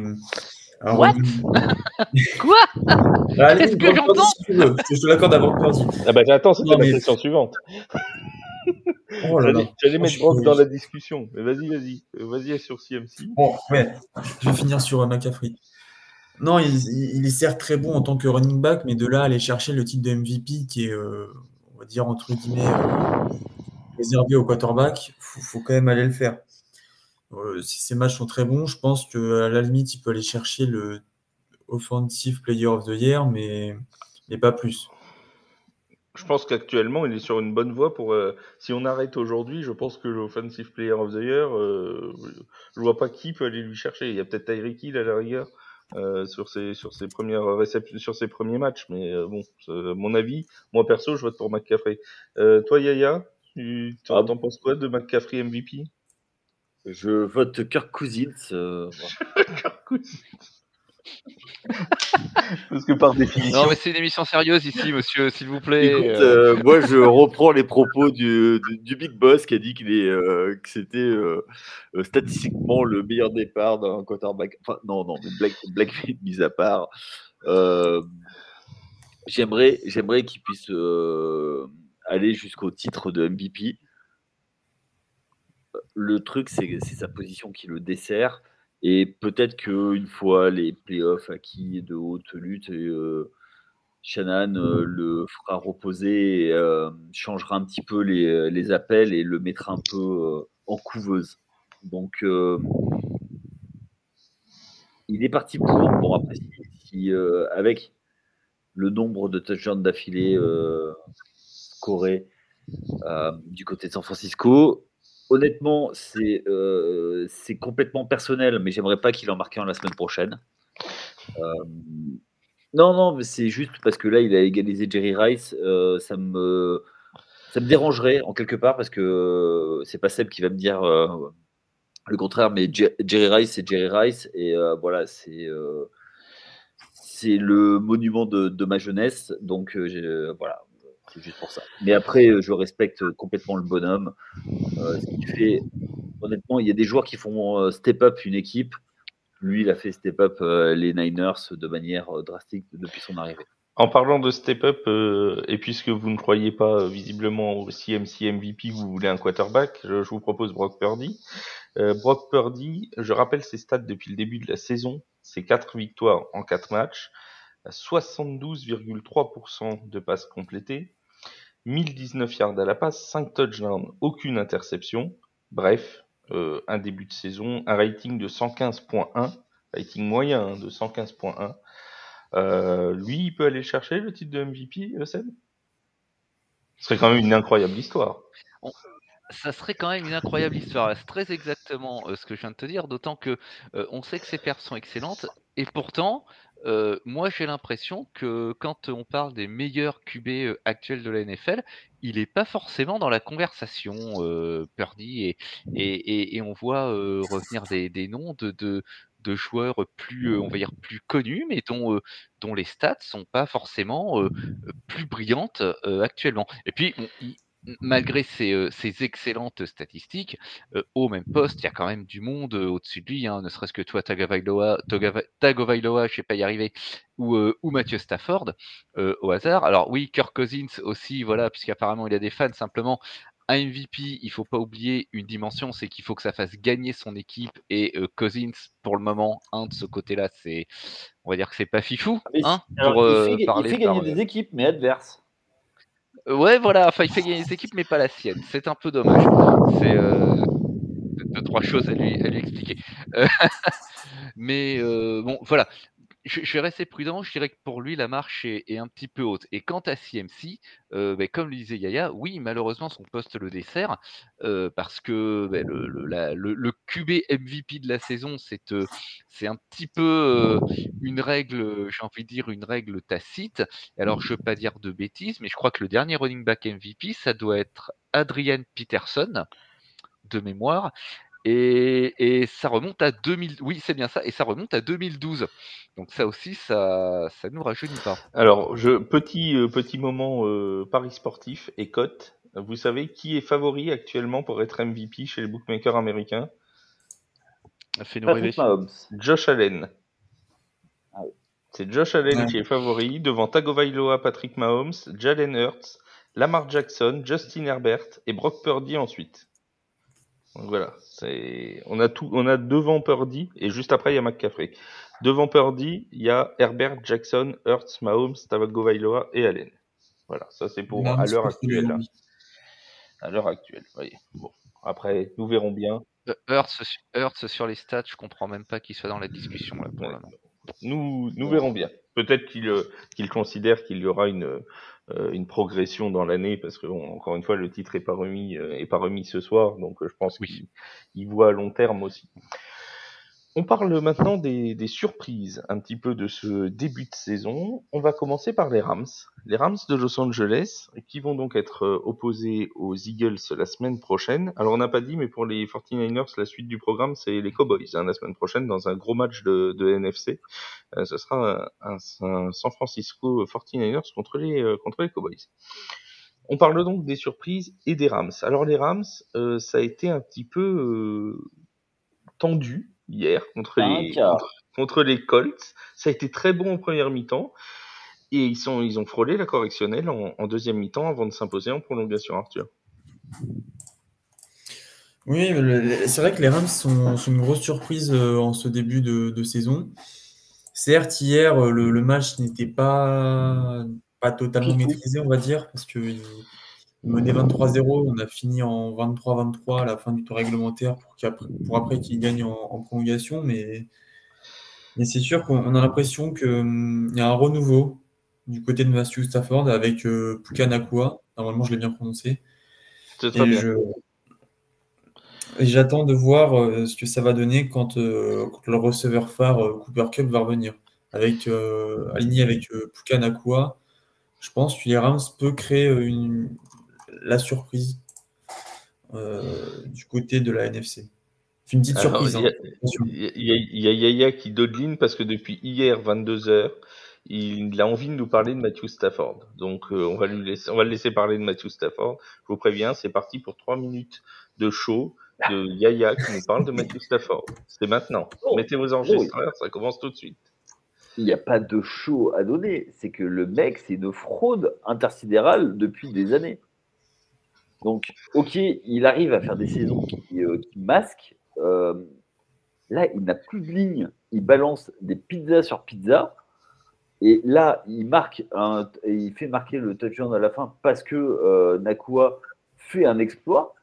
B: Alors, What [LAUGHS] Quoi [LAUGHS] Qu'est-ce que j'entends si
C: Je te l'accorde avant
A: Ah bah j'attends, c'était la mais... question suivante. Oh là là. J'allais mettre Brock dans la discussion. Mais vas-y, vas-y. Vas-y sur CMC.
C: Bon, ouais. Je vais finir sur McCaffrey. Non, il, il, est certes très bon en tant que running back, mais de là aller chercher le titre de MVP qui est, euh, on va dire, entre guillemets, euh, réservé au quarterback, il faut, quand même aller le faire. Euh, si ces matchs sont très bons, je pense qu'à la limite, il peut aller chercher le Offensive Player of the Year, mais, mais pas plus.
A: Je pense qu'actuellement, il est sur une bonne voie pour. Euh, si on arrête aujourd'hui, je pense que l'Offensive Player of the Year, euh, je vois pas qui peut aller lui chercher. Il y a peut-être Tyreek Hill à la rigueur euh, sur ses sur ses premières réceptions, sur ses premiers matchs, mais bon, mon avis, moi perso, je vote pour McCaffrey. toi, Yaya, tu t'en ah. penses quoi de McCaffrey MVP
D: Je vote Kirk Cousins. Euh, [LAUGHS]
A: Kirk Cousins. Parce que par définition.
B: Non, mais c'est une émission sérieuse ici, monsieur, s'il vous plaît.
D: Écoute, euh, moi, je reprends les propos du, du, du Big Boss qui a dit qu'il est, euh, que c'était euh, statistiquement le meilleur départ d'un quarterback. Enfin, non, non, mais Black, Black mis à part. j'aimerais, j'aimerais qu'il puisse aller jusqu'au titre de MVP. Le truc, c'est sa position qui le dessert. Et peut-être qu'une fois les playoffs acquis de haute lutte, euh, Shannon euh, le fera reposer, euh, changera un petit peu les, appels et le mettra un peu en couveuse. Donc, il est parti pour. Bon, après, si, si avec le nombre de touchdowns d'affilée scorés du côté de San Francisco, honnêtement, c'est euh, complètement personnel, mais j'aimerais pas qu'il en marque un la semaine prochaine. Euh, non, non, mais c'est juste parce que là, il a égalisé Jerry Rice. Euh, ça, me, ça me dérangerait en quelque part parce que c'est pas Seb qui va me dire euh, le contraire, mais Jerry Rice, c'est Jerry Rice. Et euh, voilà, c'est c'est le monument de, de, ma jeunesse. Donc voilà, c'est juste pour ça. Mais après, je respecte complètement le bonhomme. Euh, ce qu'il fait, honnêtement, il y a des joueurs qui font euh, step up une équipe. Lui, il a fait step up euh, les Niners de manière euh, drastique depuis son arrivée.
A: En parlant de step up, euh, et puisque vous ne croyez pas euh, visiblement au CMC MVP, vous voulez un quarterback, je, je vous propose Brock Purdy. Brock Purdy, je rappelle ses stats depuis le début de la saison, c'est 4 victoires en 4 matchs, 72,3% de passes complétées, 1019 yards à la passe, 5 touchdowns, aucune interception. Bref, euh, un début de saison, un rating de 115.1, rating moyen hein, de 115.1. Euh, lui, il peut aller chercher le titre de MVP, Seb Ce serait quand même une incroyable histoire.
B: Ça serait quand même une incroyable histoire. C'est très exactement euh, ce que je viens de te dire, d'autant que on sait que ces pertes sont excellentes, et pourtant, moi j'ai l'impression que quand on parle des meilleurs QB actuels de la NFL, il n'est pas forcément dans la conversation, euh, Purdy, et, on voit revenir des, noms de, joueurs plus, on va dire, plus connus, mais dont, les stats sont pas forcément plus brillantes actuellement. Et puis, il- malgré ces, ces excellentes statistiques, au même poste, il y a quand même du monde au-dessus de lui, hein, ne serait-ce que toi, Tagovailoa, Tagovailoa, je sais pas y arriver, ou, euh, ou Mathieu Stafford, euh, au hasard. Alors oui, Kirk Cousins aussi, voilà, puisqu'apparemment il a des fans, simplement, un MVP, il faut pas oublier une dimension, c'est qu'il faut que ça fasse gagner son équipe, et euh, Cousins, pour le moment, hein, de ce côté-là, c'est, on va dire que c'est pas fifou,
D: Mais
B: hein,
D: alors,
B: pour
D: il
B: euh,
D: fait, il
B: parler
D: fait gagner
B: par,
D: des équipes, mais adverses.
B: Ouais, voilà, enfin, il fait gagner les équipes, mais pas la sienne. C'est un peu dommage. C'est euh, deux, trois choses à lui, à lui expliquer. Euh, [LAUGHS] mais euh, bon, voilà. Je, je vais rester prudent. Je dirais que pour lui, la marche est, un petit peu haute. Et quant à CMC, euh, ben, comme le disait Yaya, oui, malheureusement, son poste le dessert euh, parce que ben, le, QB MVP de la saison, c'est euh, un petit peu une règle, j'ai envie de dire une règle tacite. Alors, je ne veux pas dire de bêtises, mais je crois que le dernier running back MVP, ça doit être Adrian Peterson, de mémoire. Et, et ça remonte à 2000. Oui, c'est bien ça. Et ça remonte à 2012. Donc ça aussi, ça, ça nous rajeunit pas.
A: Alors, je, petit, euh, petit moment euh, Paris sportif et cote. Vous savez qui est favori actuellement pour être MVP chez les bookmakers américains?
B: Fais-nous rêver.
D: Patrick Mahomes.
A: Josh Allen.
D: Ah oui.
A: C'est Josh Allen
C: Ouais.
A: qui est favori devant Tagovailoa, Patrick Mahomes, Jalen Hurts, Lamar Jackson, Justin Herbert et Brock Purdy ensuite. Donc voilà, c'est on a tout, on a devant Purdy et juste après il y a McCaffrey. Devant Purdy, il y a Herbert, Jackson, Hurts, Mahomes, Tagovailoa et Allen. Voilà, ça c'est pour
C: Mahomes
A: à l'heure actuelle. là. À l'heure actuelle, voyez. Bon, après nous verrons bien.
B: Euh, Hurts, su- Hurts sur les stats, je comprends même pas qu'il soit dans la discussion là pour
A: Ouais.
B: le moment.
A: Nous, nous verrons bien. Peut-être qu'il euh, qu'il considère qu'il y aura une, une progression dans l'année, parce que bon, encore une fois, le titre est pas remis, euh, est pas remis ce soir, donc euh, je pense
B: Oui.
A: qu'il il voit à long terme aussi. On parle maintenant des, des surprises un petit peu de ce début de saison. On va commencer par les Rams. Les Rams de Los Angeles, qui vont donc être euh, opposés aux Eagles la semaine prochaine. Alors on n'a pas dit, mais pour les 49ers, la suite du programme, c'est les Cowboys hein, la semaine prochaine dans un gros match de, de NFC. Euh, ce sera un, un- San Francisco 49ers contre les, euh, contre les Cowboys. On parle donc des surprises et des Rams. Alors les Rams, euh, ça a été un petit peu euh, tendu hier contre les, contre, contre les Colts. Ça a été très bon en première mi-temps. Et ils, sont, ils ont frôlé la correctionnelle en, en deuxième mi-temps avant de s'imposer en prolongation, Arthur.
C: Oui, c'est vrai que les Rams sont, sont une grosse surprise euh, en ce début de, de saison. Certes, hier, euh, le, le match n'était pas, pas totalement maîtrisé, on va dire, parce qu'il menait 23-0. On a fini en 23-23 à la fin du temps réglementaire pour, qu'après, pour après qu'il gagne en, en prolongation. Mais, mais c'est sûr qu'on on a l'impression qu'il y a un renouveau du côté de Matthew Stafford avec euh, Puka Nakua. Normalement, je l'ai bien prononcé.
A: C'est très
C: Et
A: bien.
C: je, et j'attends de voir euh, ce que ça va donner quand, euh, quand le receveur phare euh, Cooper Cup va revenir. Avec, aligné avec euh, Puka Nakua, je pense que les Rams peut créer une, la surprise euh, du côté de la NFC. C'est une petite
A: Alors,
C: surprise.
A: il y a-
C: hein,
A: y, y Yaya qui dodeline parce que depuis hier 22h, il a envie de nous parler de Matthew Stafford. Donc euh, on va lui laisser, on va le laisser parler de Matthew Stafford. Je vous préviens, c'est parti pour trois minutes de show de Yaya qui nous parle de Matthew Stafford. C'est maintenant.
D: Oh,
A: Mettez vos enregistreurs, ça commence tout de suite.
D: Il n'y a pas de show à donner. C'est que le mec, c'est une fraude intersidérale depuis des années. Donc, ok, il arrive à faire des saisons qui, euh, masquent. Euh, là, il n'a plus de ligne. Il balance des pizzas sur pizza. Et là, il marque un, il fait marquer le touchdown à la fin parce que euh, Nakua fait un exploit.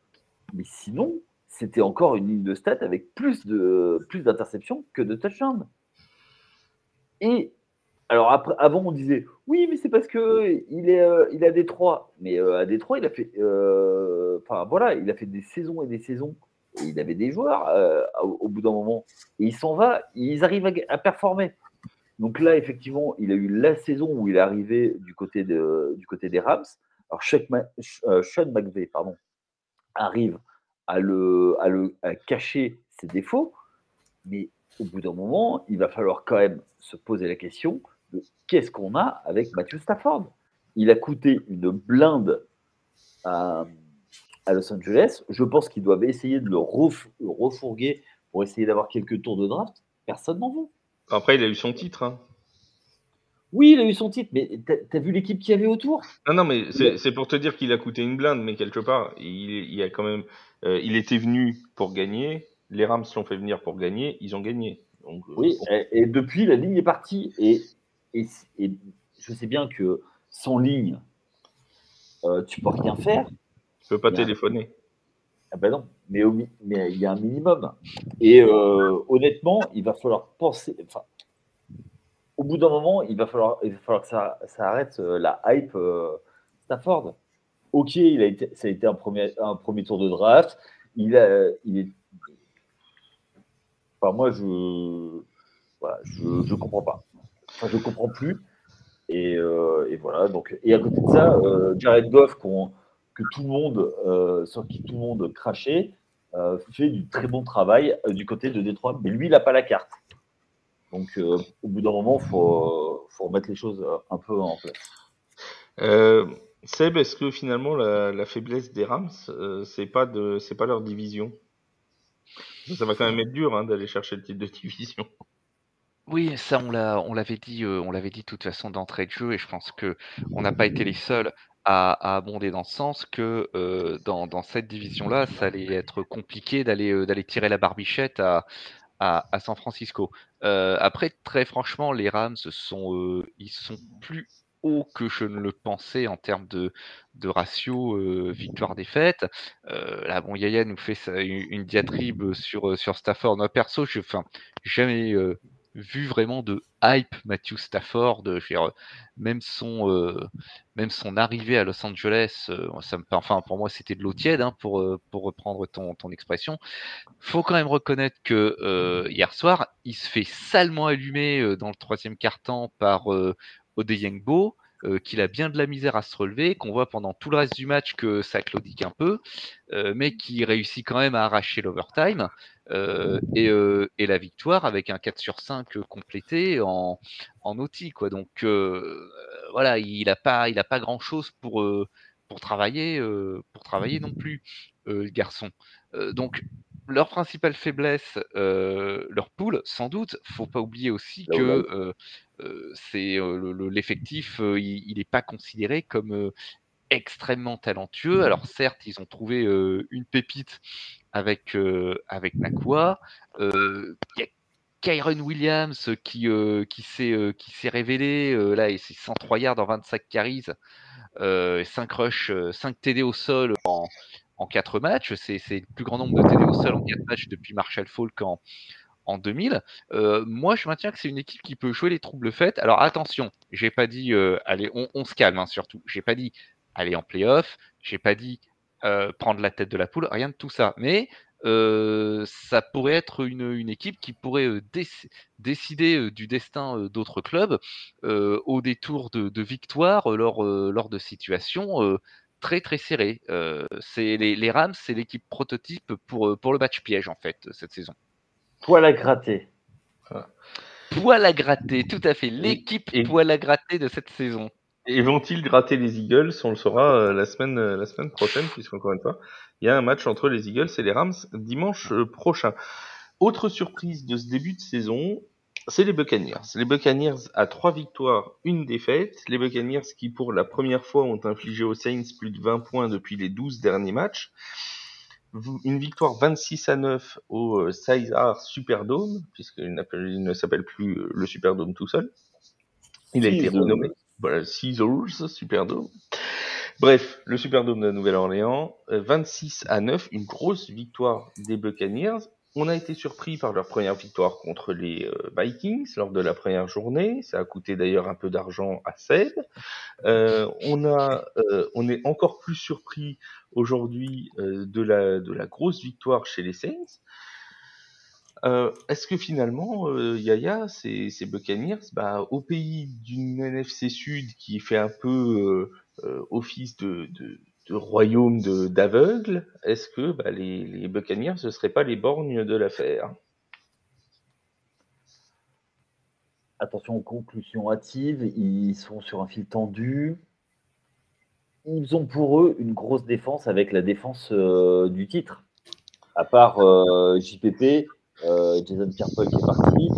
D: Mais sinon, c'était encore une ligne de stats avec plus de plus d'interceptions que de touchdowns. Et alors avant, on disait oui, mais c'est parce que il est, euh, il a Détroit. Mais euh, à Détroit, il a fait, euh, voilà, il a fait des saisons et des saisons. Et il avait des joueurs au, bout d'un moment. Et il s'en va, ils arrivent à, performer. Donc là, effectivement, il a eu la saison où il est arrivé du côté, du côté des Rams. Alors, Sean McVay pardon, arrive à, le, à, le, à cacher ses défauts, mais au bout d'un moment, il va falloir quand même se poser la question qu'est-ce qu'on a avec Matthew Stafford Il a coûté une blinde à, Los Angeles. Je pense qu'ils doivent essayer de le, refourguer pour essayer d'avoir quelques tours de draft. Personne n'en veut.
A: Après, il a eu son titre. Hein.
D: Oui, il a eu son titre, mais t'as as vu l'équipe qui avait autour?
A: Non, non, mais c'est pour te dire qu'il a coûté une blinde, mais quelque part, il, a quand même, euh, il était venu pour gagner. Les Rams l'ont fait venir pour gagner, ils ont gagné.
D: Donc, euh, oui, et, depuis, la ligne est partie. Et et, je sais bien que sans ligne, euh, tu peux rien faire.
A: Tu peux pas téléphoner.
D: Ah ben non, mais, mais il y a un minimum. Et euh, honnêtement, il va falloir penser. Enfin, au bout d'un moment, il va falloir, il va falloir que ça, ça arrête euh, la hype Stafford. Ok, il a été, ça a été un premier, un premier tour de draft. Il, a, il est. Enfin, moi, je. Voilà, je ne comprends pas. Je ne comprends plus. Euh, et, voilà. Donc, et à côté de ça, euh, Jared Goff, que tout le monde, euh, sur qui tout le monde crachait, fait du très bon travail du côté de Détroit. Mais lui, il n'a pas la carte. Donc, au bout d'un moment, il faut, remettre les choses un peu en place.
A: Seb, est-ce que finalement la, faiblesse des Rams, c'est pas pas leur division? Ça va quand même être dur hein, d'aller chercher le titre de division.
B: Oui, ça on l'a on l'avait dit, dit de toute façon d'entrée de jeu et je pense qu'on n'a pas été les seuls à abonder dans ce sens que, dans cette division-là, ça allait être compliqué d'aller, tirer la barbichette à à San Francisco. après très franchement, les Rams ils sont plus hauts que je ne le pensais en termes de de ratio, victoire-défaite. là bon, Yaya nous fait une diatribe sur, Stafford. Moi perso, je enfin, jamais, vu vraiment de hype Matthew Stafford, même son euh, même son arrivée à Los Angeles, euh, enfin pour moi c'était de l'eau tiède hein, pour euh, reprendre ton, ton expression. Faut quand même reconnaître que hier soir il se fait salement allumer dans le troisième quart-temps par Odeyengbo. Euh, qu'il a bien de la misère à se relever, qu'on voit pendant tout le reste du match que ça claudique un peu, euh, mais qui réussit quand même à arracher l'overtime euh, et, la victoire avec un 4 sur 5 complété en, en outil. Quoi. Donc voilà, il n'a pas, il pas grand chose pour, pour, travailler, pour travailler non plus, le garçon. donc leur principale faiblesse, leur poule, sans doute. Faut pas oublier aussi que c'est l'effectif, il n'est pas considéré comme extrêmement talentueux. Alors certes, ils ont trouvé une pépite avec avec Nakua. Il y a Kyron Williams qui qui s'est qui s'est révélé là et c'est 103 yards en 25 carries, 5 rushs, 5 TD au sol en en 4 matchs. C'est le plus grand nombre de TD au sol en 4 matchs depuis Marshall Falk en en 2000. Euh, moi, je maintiens que c'est une équipe qui peut jouer les troubles faits. Alors attention, j'ai pas dit, euh, allez, on, se calme hein, surtout. J'ai pas dit aller en playoff. J'ai pas dit euh, prendre la tête de la poule. Rien de tout ça. Mais ça pourrait être une, équipe qui pourrait décider du destin d'autres clubs au détour de, victoires lors de situations très très serrées. c'est les, les, Rams, c'est l'équipe prototype pour, pour le match piège en fait cette saison.
D: Poil à gratter.
B: Poil à gratter, tout à fait. L'équipe poil à gratter de cette saison.
A: Et vont-ils gratter les Eagles? On le saura euh, la semaine euh, la semaine prochaine, puisqu'encore une fois, il y a un match entre les Eagles et les Rams dimanche euh, prochain. Autre surprise de ce début de saison, c'est les Buccaneers. Les Buccaneers à trois victoires, une défaite. Les Buccaneers qui pour la première fois ont infligé aux Saints plus de 20 points depuis les 12 derniers matchs une victoire 26 à 9 au euh, Super Superdome, puisqu'il ne s'appelle plus euh, le Superdome tout seul. Il a été renommé. Voilà, Caesars, Superdome. Bref, le Superdome de la Nouvelle-Orléans, euh, 26 à 9, une grosse victoire des Buccaneers. On a été surpris par leur première victoire contre les euh, Vikings lors de la première journée. Ça a coûté d'ailleurs un peu d'argent à Seb. Euh, on a, euh, on est encore plus surpris aujourd'hui euh, de la de la grosse victoire chez les Saints. Euh, Est-ce que finalement, euh, Yaya, ces, ces Buccaneers, bah, au pays d'une NFC Sud qui fait un peu euh, euh, office de, de, de royaume d'aveugles, est-ce que bah, les, les Buccaneers ce seraient pas les borgnes de l'affaire?
D: Attention aux conclusions hâtives, ils sont sur un fil tendu. Ils ont pour eux une grosse défense avec la défense euh, du titre. À part euh, JPP, euh, Jason Pierre-Paul qui est parti,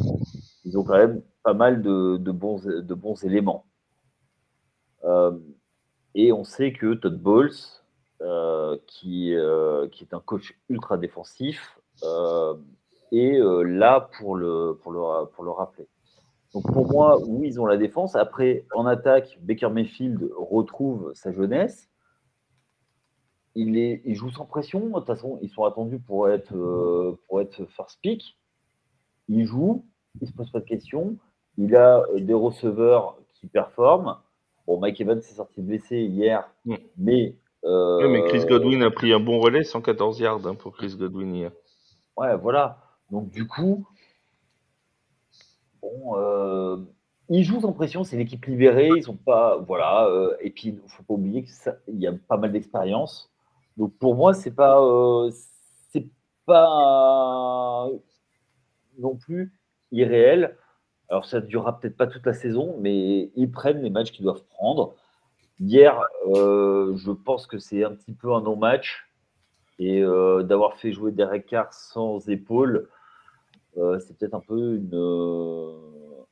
D: ils ont quand même pas mal de, de bons, de bons éléments. Et on sait que Todd Bowles, euh, qui, euh, qui est un coach ultra défensif, euh, est là pour le, pour, le, pour le rappeler. Donc pour moi, oui, ils ont la défense. Après, en attaque, Baker Mayfield retrouve sa jeunesse. Il, est, il joue sans pression. De toute façon, ils sont attendus pour être, pour être first pick. Il joue, il ne se pose pas de questions. Il a des receveurs qui performent. Bon, Mike Evans s'est sorti blessé hier, mais. euh,
A: Ouais, mais Chris Godwin a pris un bon relais, 114 yards hein, pour Chris Godwin hier.
D: Ouais, voilà. Donc, du coup, bon, euh, ils jouent sans pression, c'est l'équipe libérée, ils sont pas. Voilà. euh, et puis, il ne faut pas oublier qu'il y a pas mal d'expérience. Donc, pour moi, c'est pas. c'est pas non plus irréel. Alors, ça ne durera peut-être pas toute la saison, mais ils prennent les matchs qu'ils doivent prendre. Hier, euh, je pense que c'est un petit peu un non-match. Et euh, d'avoir fait jouer Derek Carr sans épaule, euh, c'est peut-être un peu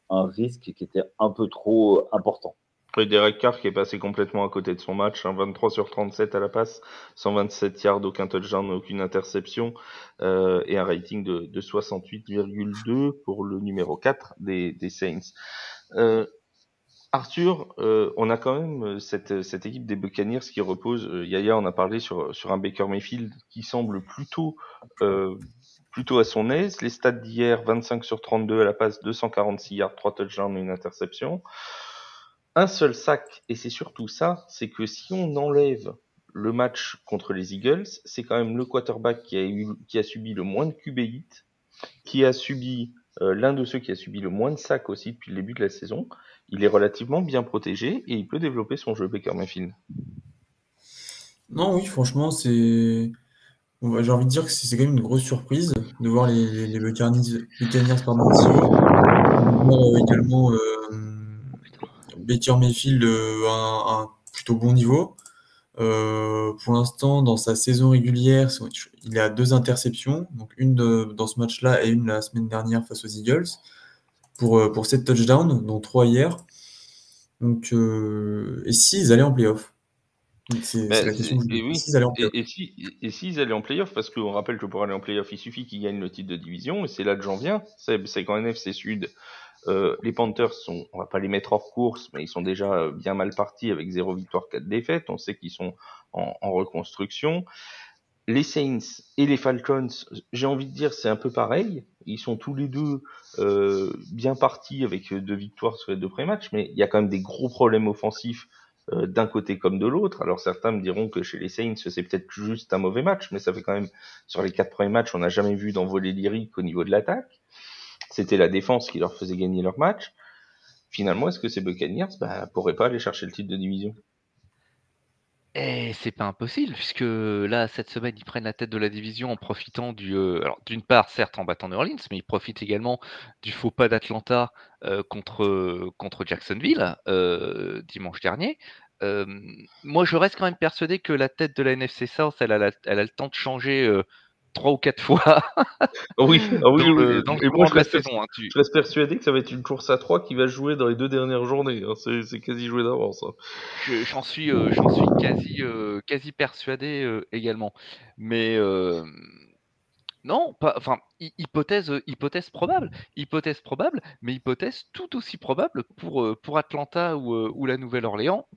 D: un risque qui était un peu trop important.
A: Et Derek Carr qui est passé complètement à côté de son match, hein, 23 sur 37 à la passe, 127 yards, aucun touchdown, aucune interception, euh, et un rating de, de 68,2 pour le numéro 4 des, des Saints. Euh, Arthur, euh, on a quand même euh, cette, cette équipe des Buccaneers qui repose, euh, Yaya en a parlé sur, sur un Baker Mayfield qui semble plutôt, euh, plutôt à son aise. Les stats d'hier, 25 sur 32 à la passe, 246 yards, 3 touchdowns une interception. Un seul sac, et c'est surtout ça, c'est que si on enlève le match contre les Eagles, c'est quand même le quarterback qui a, subi le moins de QB hits, qui a subi euh, l'un de ceux qui a subi le moins de sacs aussi depuis le début de la saison. Il est relativement bien protégé et il peut développer son jeu Baker Mayfield.
C: Non, oui, franchement, c'est. J'ai envie de dire que c'est quand même une grosse surprise de voir les, les, les Buccaneers, Buccaneers pardon, euh, également euh, Baker Mayfield euh, à un, un plutôt bon niveau. Euh, pour l'instant, dans sa saison régulière, il a deux interceptions, donc une de- dans ce match-là et une la semaine dernière face aux Eagles, pour, euh, pour 7 touchdowns, dont 3 hier. Donc, euh, et s'ils allaient en playoff? C'est c'est la question que je
A: et oui.
C: S'ils allaient en
A: et, si s'ils allaient en playoff, parce qu'on rappelle que pour aller en playoff, il suffit qu'ils gagnent le titre de division, et c'est là que j'en viens. C'est c'est qu'en NFC Sud, euh, les Panthers sont, on va pas les mettre hors course, mais ils sont déjà euh, bien mal partis avec zéro victoire, quatre défaites. On sait qu'ils sont en, reconstruction. Les Saints et les Falcons, j'ai envie de dire, c'est un peu pareil. Ils sont tous les deux euh, bien partis avec deux victoires sur les deux premiers matchs, mais il y a quand même des gros problèmes offensifs d'un côté comme de l'autre. Alors certains me diront que chez les Saints, c'est peut-être juste un mauvais match, mais ça fait quand même, sur les quatre premiers matchs, on n'a jamais vu d'envolée lyrique au niveau de l'attaque. C'était la défense qui leur faisait gagner leur match. Finalement, est-ce que ces Buccaneers bah, pourraient pas aller chercher le titre de division?
B: Et c'est pas impossible, puisque là, cette semaine, ils prennent la tête de la division en profitant du. euh, d'une part, certes, en battant New Orleans, mais ils profitent également du faux pas d'Atlanta euh, contre, contre Jacksonville euh, dimanche dernier. Euh, moi, je reste quand même persuadé que la tête de la NFC South, elle a, elle a le temps de changer euh, trois ou quatre fois [LAUGHS]
A: Oui, ah oui,
B: dans
A: oui.
B: le, dans le
A: Et moi, je reste,
B: saison. hein. Tu-
A: je reste persuadé que ça va être une course à trois qui va jouer dans les deux dernières journées. hein. C'est quasi joué d'avance. hein.
B: Je- J'en suis, euh, j'en suis quasi, euh, quasi persuadé euh, également. Mais euh, Non, enfin, hypothèse, hypothèse probable, hypothèse probable, mais hypothèse tout aussi probable pour, pour Atlanta ou, ou la Nouvelle-Orléans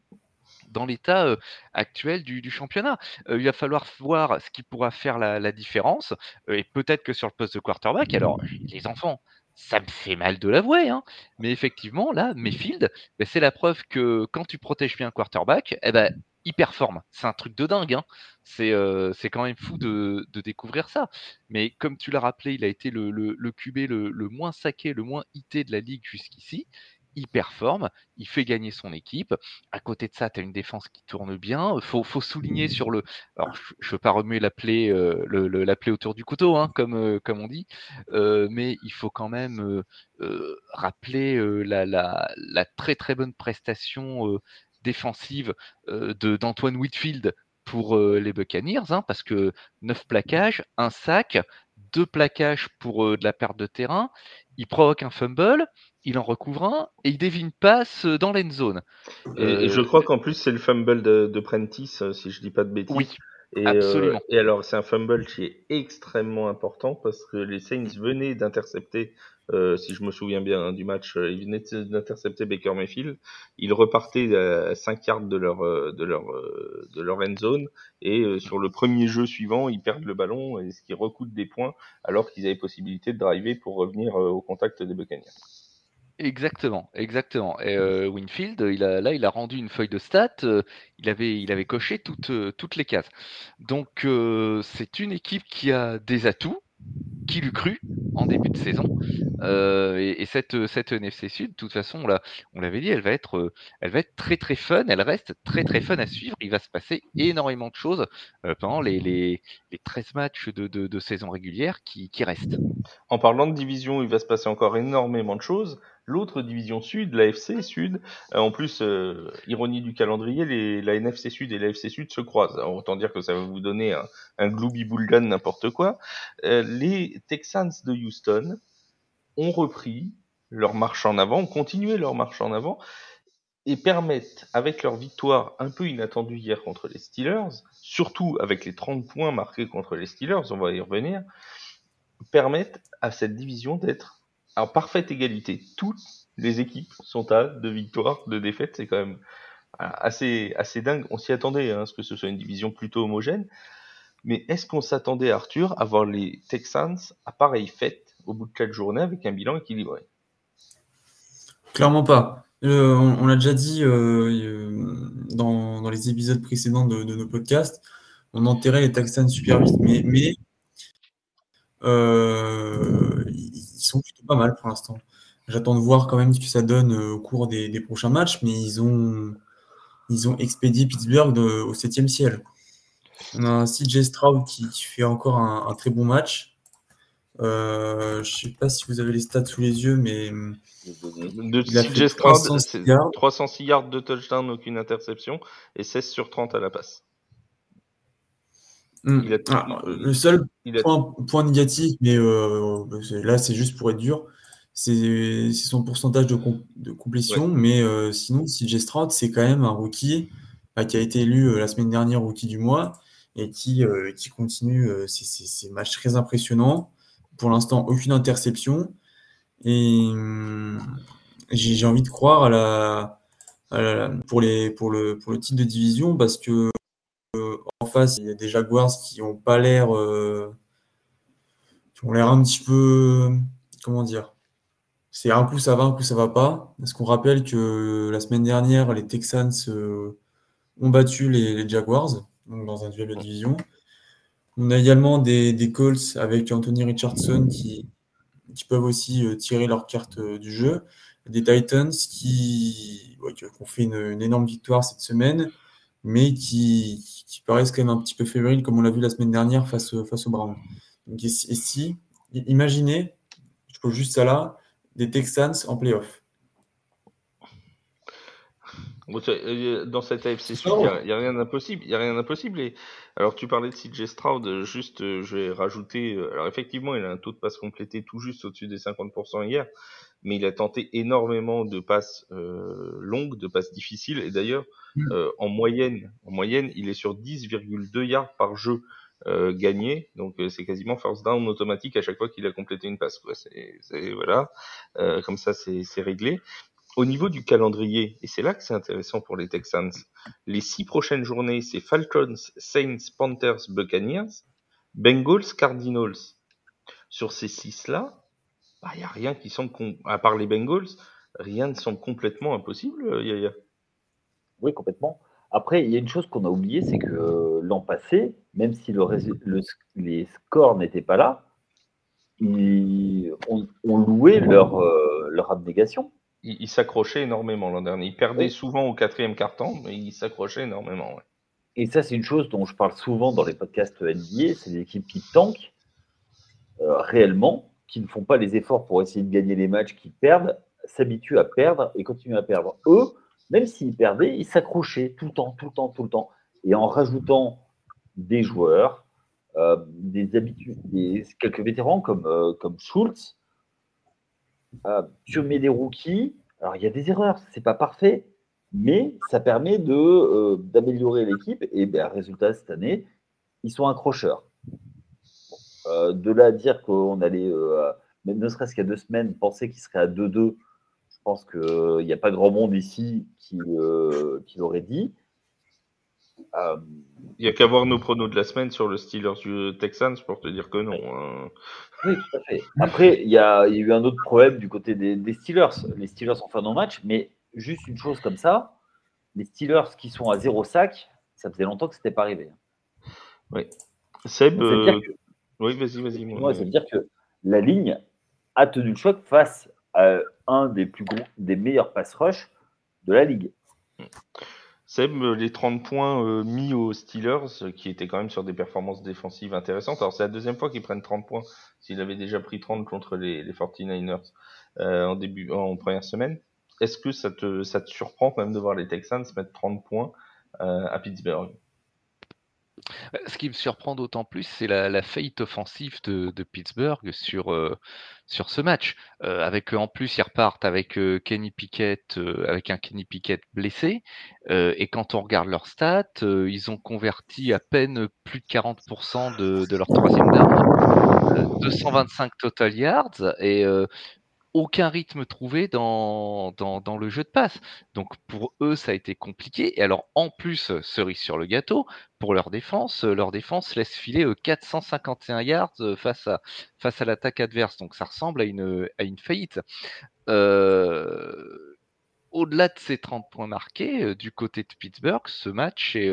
B: dans l'état actuel du, championnat. il va falloir voir ce qui pourra faire la, différence, et peut-être que sur le poste de quarterback, alors les enfants, ça me fait mal de l'avouer, hein, mais effectivement, là, Mayfield, ben, c'est la preuve que quand tu protèges bien un quarterback, eh ben, il performe. C'est un truc de dingue. Hein. C'est quand même fou de, découvrir ça. Mais comme tu l'as rappelé, il a été le, le, QB le, le, moins saqué, le moins hité de la ligue jusqu'ici il performe, il fait gagner son équipe. À côté de ça, tu as une défense qui tourne bien. Il faut, souligner sur le. Alors, je ne veux pas remuer la plaie, euh, le, autour du couteau, hein, comme, euh, comme on dit, euh, mais il faut quand même rappeler la, la, la, très très bonne prestation défensive d'Antoine Whitfield pour les Buccaneers, hein, parce que 9 plaquages, un sac, deux plaquages pour de la perte de terrain, il provoque un fumble, il en recouvre un et il dévie une passe dans l'end zone.
A: Et, je crois qu'en plus c'est le fumble de, de, Prentice, si je dis pas de bêtises.
B: Oui.
A: Et,
B: absolument.
A: et alors c'est un fumble qui est extrêmement important parce que les Saints venaient d'intercepter, euh, si je me souviens bien hein, du match, ils venaient d'intercepter Baker Mayfield. Ils repartaient à 5 yards de leur de leur de leur end zone et sur le premier jeu suivant ils perdent le ballon et ce qui recoute des points alors qu'ils avaient possibilité de driver pour revenir au contact des Buccaneers.
B: Exactement, exactement. Et euh, Winfield, il a, là, il a rendu une feuille de stats. Euh, il avait, il avait coché toutes, euh, toutes les cases. Donc, c'est une équipe qui a des atouts, qui l'eût cru en début de saison. et, cette, cette NFC Sud, de toute façon, on l'avait dit, elle va, être, elle va être très très fun. Elle reste très très fun à suivre. Il va se passer énormément de choses pendant les, les, 13 matchs de, de, saison régulière qui, qui restent.
A: En parlant de division, il va se passer encore énormément de choses l'autre division sud, la FC Sud. Euh, en plus, euh, ironie du calendrier, les, la NFC Sud et la FC Sud se croisent. autant dire que ça va vous donner un, un glooby bullgun n'importe quoi. Euh, les Texans de Houston ont repris leur marche en avant, ont continué leur marche en avant et permettent, avec leur victoire un peu inattendue hier contre les Steelers, surtout avec les 30 points marqués contre les Steelers, on va y revenir, permettent à cette division d'être en parfaite égalité. Toutes les équipes sont à deux victoires, deux défaites. C'est quand même assez, assez dingue. On s'y attendait, hein, ce que ce soit une division plutôt homogène. Mais est-ce qu'on s'attendait, Arthur, à voir les Texans à pareille fête au bout de quatre journées avec un bilan équilibré?
C: Clairement pas. Euh, on, l'a déjà dit euh, euh, dans, les épisodes précédents de, nos podcasts. On enterrait les Texans super vite, mais, mais sont plutôt pas mal pour l'instant. J'attends de voir quand même ce que ça donne euh, au cours des, prochains matchs, mais ils ont, ils ont expédié Pittsburgh au septième ciel. On a un CJ Stroud qui, fait encore un, très bon match. Euh, je sais pas si vous avez les stats sous les yeux, mais
A: de CJ Stroud, 306 yards de touchdown, aucune interception, et 16 sur 30 à la passe.
C: Hmm. Ah, le seul point, négatif, mais euh, là c'est juste pour être dur, c'est son pourcentage de, de complétion. Mais euh, sinon, CJ Stroud, c'est quand même un rookie bah, qui a été élu euh, la semaine dernière rookie du mois et qui, qui continue ses, matchs très impressionnants. Pour l'instant, aucune interception. Et hmm, j'ai envie de croire à la, pour, les, pour, le, pour le titre de division parce que il y a des Jaguars qui ont pas l'air, euh, qui ont l'air un petit peu, comment dire, c'est un coup ça va, un coup ça va pas. Parce qu'on rappelle que la semaine dernière, les Texans euh, ont battu les, Jaguars, dans un duel de division. On a également des, Colts avec Anthony Richardson qui, qui peuvent aussi euh, tirer leur carte du jeu. Des Titans qui, ont fait une, énorme victoire cette semaine mais qui, qui, paraissent quand même un petit peu fébriles, comme on l'a vu la semaine dernière face, face aux Browns. Donc, et, si, imaginez, je pose juste ça là, des Texans en playoff.
A: Euh, dans cette AFC il n'y a, rien d'impossible. Il y a rien d'impossible. Et alors, tu parlais de CJ Stroud. Juste, euh, je vais rajouter. Euh, alors, effectivement, il a un taux de passe complété tout juste au-dessus des 50% hier, mais il a tenté énormément de passes longues, de passes difficiles. Et d'ailleurs, mm. en moyenne, en moyenne, il est sur 10,2 yards par jeu euh, gagner. Donc euh, c'est quasiment first down automatique à chaque fois qu'il a complété une passe. Quoi. C'est, voilà, euh, comme ça c'est, c'est réglé. Au niveau du calendrier, et c'est là que c'est intéressant pour les Texans, les six prochaines journées, c'est Falcons, Saints, Panthers, Buccaneers, Bengals, Cardinals. Sur ces six-là, il bah, n'y a rien qui semble, à part les Bengals, rien ne semble complètement impossible, Yaya.
D: Oui, complètement. Après, il y a une chose qu'on a oubliée, c'est que euh, l'an passé, même si le, les scores n'étaient pas là, ils ont, loué leur, euh, leur abnégation.
A: Ils s'accrochaient énormément l'an dernier. Ils perdaient souvent au quatrième carton, mais ils s'accrochaient énormément.
D: Et ça, c'est une chose dont je parle souvent dans les podcasts NBA, c'est des équipes qui tankent euh, réellement, qui ne font pas les efforts pour essayer de gagner les matchs, qui perdent, s'habituent à perdre et continuent à perdre. Eux, même s'ils perdaient, ils s'accrochaient tout le temps, tout le temps, tout le temps. Et en rajoutant des joueurs, euh, des quelques vétérans comme, euh, comme Schultz, euh, tu mets des rookies. Alors, il y a des erreurs, c'est pas parfait, mais ça permet d'améliorer l'équipe. Et ben, résultat, cette année, ils sont accrocheurs. De là à dire qu'on allait, ne serait-ce qu'à deux semaines, penser qu'ils seraient à 2-2 je pense qu'il n'y a pas grand monde ici qui, euh, qui l'aurait dit.
A: Euh, il n'y a qu'à voir nos pronos de la semaine sur le Steelers du Texans pour te dire que non.
D: Hein. Oui, tout à fait. Après, il y, a, eu un autre problème du côté des, Steelers. Les Steelers ont fait un match, mais juste une chose comme ça, les Steelers qui sont à zéro sac, ça faisait longtemps que ce n'était pas arrivé.
A: Oui. Seb, euh, oui, vas-y, vas-y.
D: Moi, ça veut dire que la ligne a tenu le choc face un des plus gros, des meilleurs pass rush de la ligue.
A: Seb, les 30 points euh, mis aux Steelers, qui étaient quand même sur des performances défensives intéressantes. Alors, c'est la deuxième fois qu'ils prennent 30 points, s'il avait déjà pris 30 contre les, 49ers euh, en, début, en première semaine. Est-ce que ça te, ça te surprend quand même de voir les Texans mettre 30 points euh, à Pittsburgh?
B: euh, ce qui me surprend d'autant plus, c'est la, faillite offensive de, Pittsburgh sur, euh, sur ce match. Euh, avec en plus, ils repartent avec Kenny Pickett, avec un Kenny Pickett blessé. et quand on regarde leurs stats, ils ont converti à peine plus de 40% de, de leur troisième down. 225 total yards et aucun rythme trouvé dans, dans, le jeu de passe. Donc pour eux, ça a été compliqué. Et alors en plus, cerise sur le gâteau, pour leur défense, leur défense laisse filer 451 yards face à, face à l'attaque adverse. Donc ça ressemble à une, à une faillite. Euh, au-delà de ces 30 points marqués, du côté de Pittsburgh, ce match est,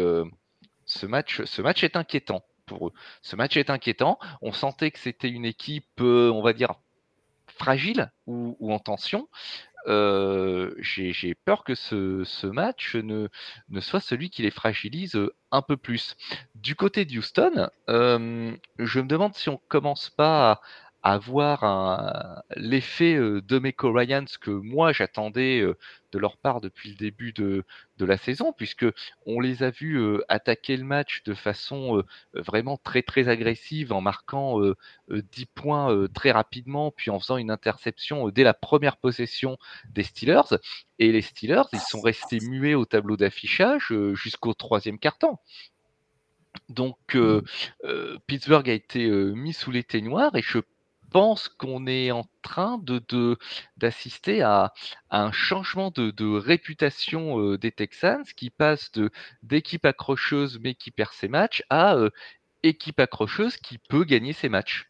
B: ce match, ce match est inquiétant pour eux. Ce match est inquiétant. On sentait que c'était une équipe, on va dire, fragile ou, en tension, euh, j'ai peur que ce, match ne, soit celui qui les fragilise un peu plus. Du côté d'Houston, euh, je me demande si on commence pas avoir l'effet de Meko Ryans que moi j'attendais de leur part depuis le début de, de, la saison, puisque on les a vus attaquer le match de façon vraiment très très agressive en marquant 10 points très rapidement, puis en faisant une interception dès la première possession des Steelers. Et les Steelers, ils sont restés muets au tableau d'affichage jusqu'au troisième quart-temps. Donc mmh. Pittsburgh a été mis sous les ténoirs et je pense qu'on est en train de, d'assister à, un changement de, réputation euh, des Texans qui passe d'équipe accrocheuse mais qui perd ses matchs à euh, équipe accrocheuse qui peut gagner ses matchs.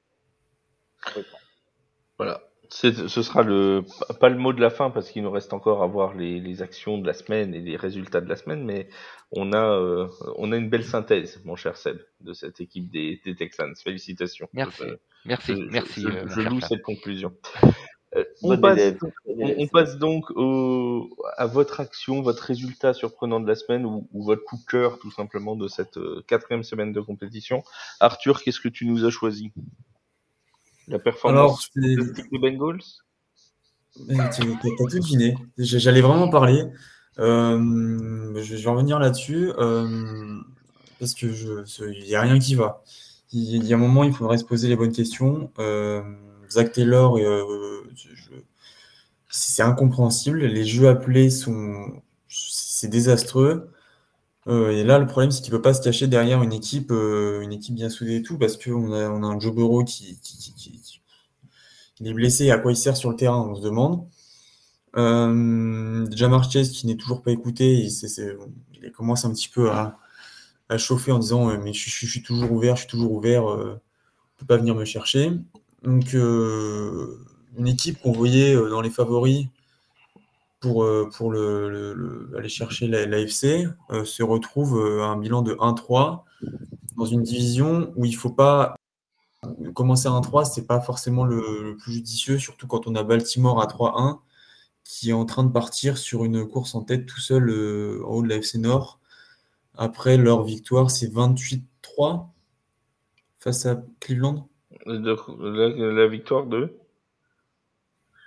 A: Voilà. Ce sera le pas le mot de la fin parce qu'il nous reste encore à voir les, actions de la semaine et les résultats de la semaine, mais on a euh, on a une belle synthèse, mon cher Seb, de cette équipe des, des Texans. Félicitations.
B: Merci. Merci, merci.
A: Je, euh, loue cette conclusion. [LAUGHS] Euh, on, passe, donc à votre action, votre résultat surprenant de la semaine ou, votre coup de cœur tout simplement de cette euh, quatrième semaine de compétition. Arthur, qu'est-ce que tu nous as choisi? La performance des Bengals
C: Tu as tout deviné. J'allais vraiment parler. je vais revenir là-dessus parce que il n'y a rien qui va il y a un moment, il faudrait se poser les bonnes questions. Euh, Zach Taylor, euh, c'est incompréhensible. Les jeux appelés sont, c'est désastreux. Euh, et là, le problème, c'est qu'il ne peut pas se cacher derrière une équipe, euh, une équipe bien soudée et tout, parce qu'on a, on a un Joe Burrow qui, est blessé. À quoi il sert sur le terrain, on se demande. Euh, Jamar qui n'est toujours pas écouté, il, commence un petit peu à, chauffer en disant euh, Mais je, je- suis toujours ouvert, je suis toujours ouvert, on peut pas venir me chercher. Donc, une équipe qu'on voyait dans les favoris pour, euh, pour le, le- le- aller chercher la- l'AFC euh, se retrouve euh, à un bilan de 1-3 dans une division où il faut pas commencer à 1-3, c'est pas forcément le, plus judicieux, surtout quand on a Baltimore à 3-1 qui est en train de partir sur une course en tête tout seul euh, en haut de la FC Nord. Après leur victoire, c'est 28-3 face à Cleveland
A: la, la victoire de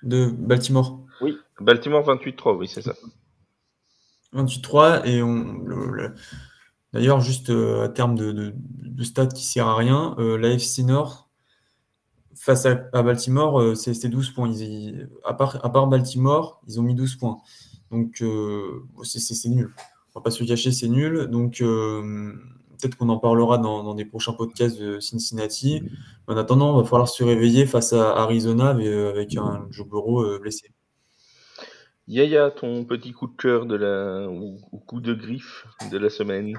C: de Baltimore.
A: Baltimore 28-3, oui, c'est ça.
C: 28-3 et on le- le- d'ailleurs juste euh, à terme de, de, de stats qui sert à rien, euh, la FC Nord face à, à Baltimore, euh, c'est c'est 12 points. Ils- ils- à, part, à part Baltimore, ils ont mis 12 points. Donc euh, c'est- nul. On va pas se le cacher, c'est nul. Donc euh, peut-être qu'on en parlera dans, dans des prochains podcasts de Cincinnati. En attendant, il va falloir se réveiller face à Arizona avec, avec un Joe Burrow euh, blessé.
A: Yaya, ton petit coup de cœur de la ou, ou coup de griffe de la semaine?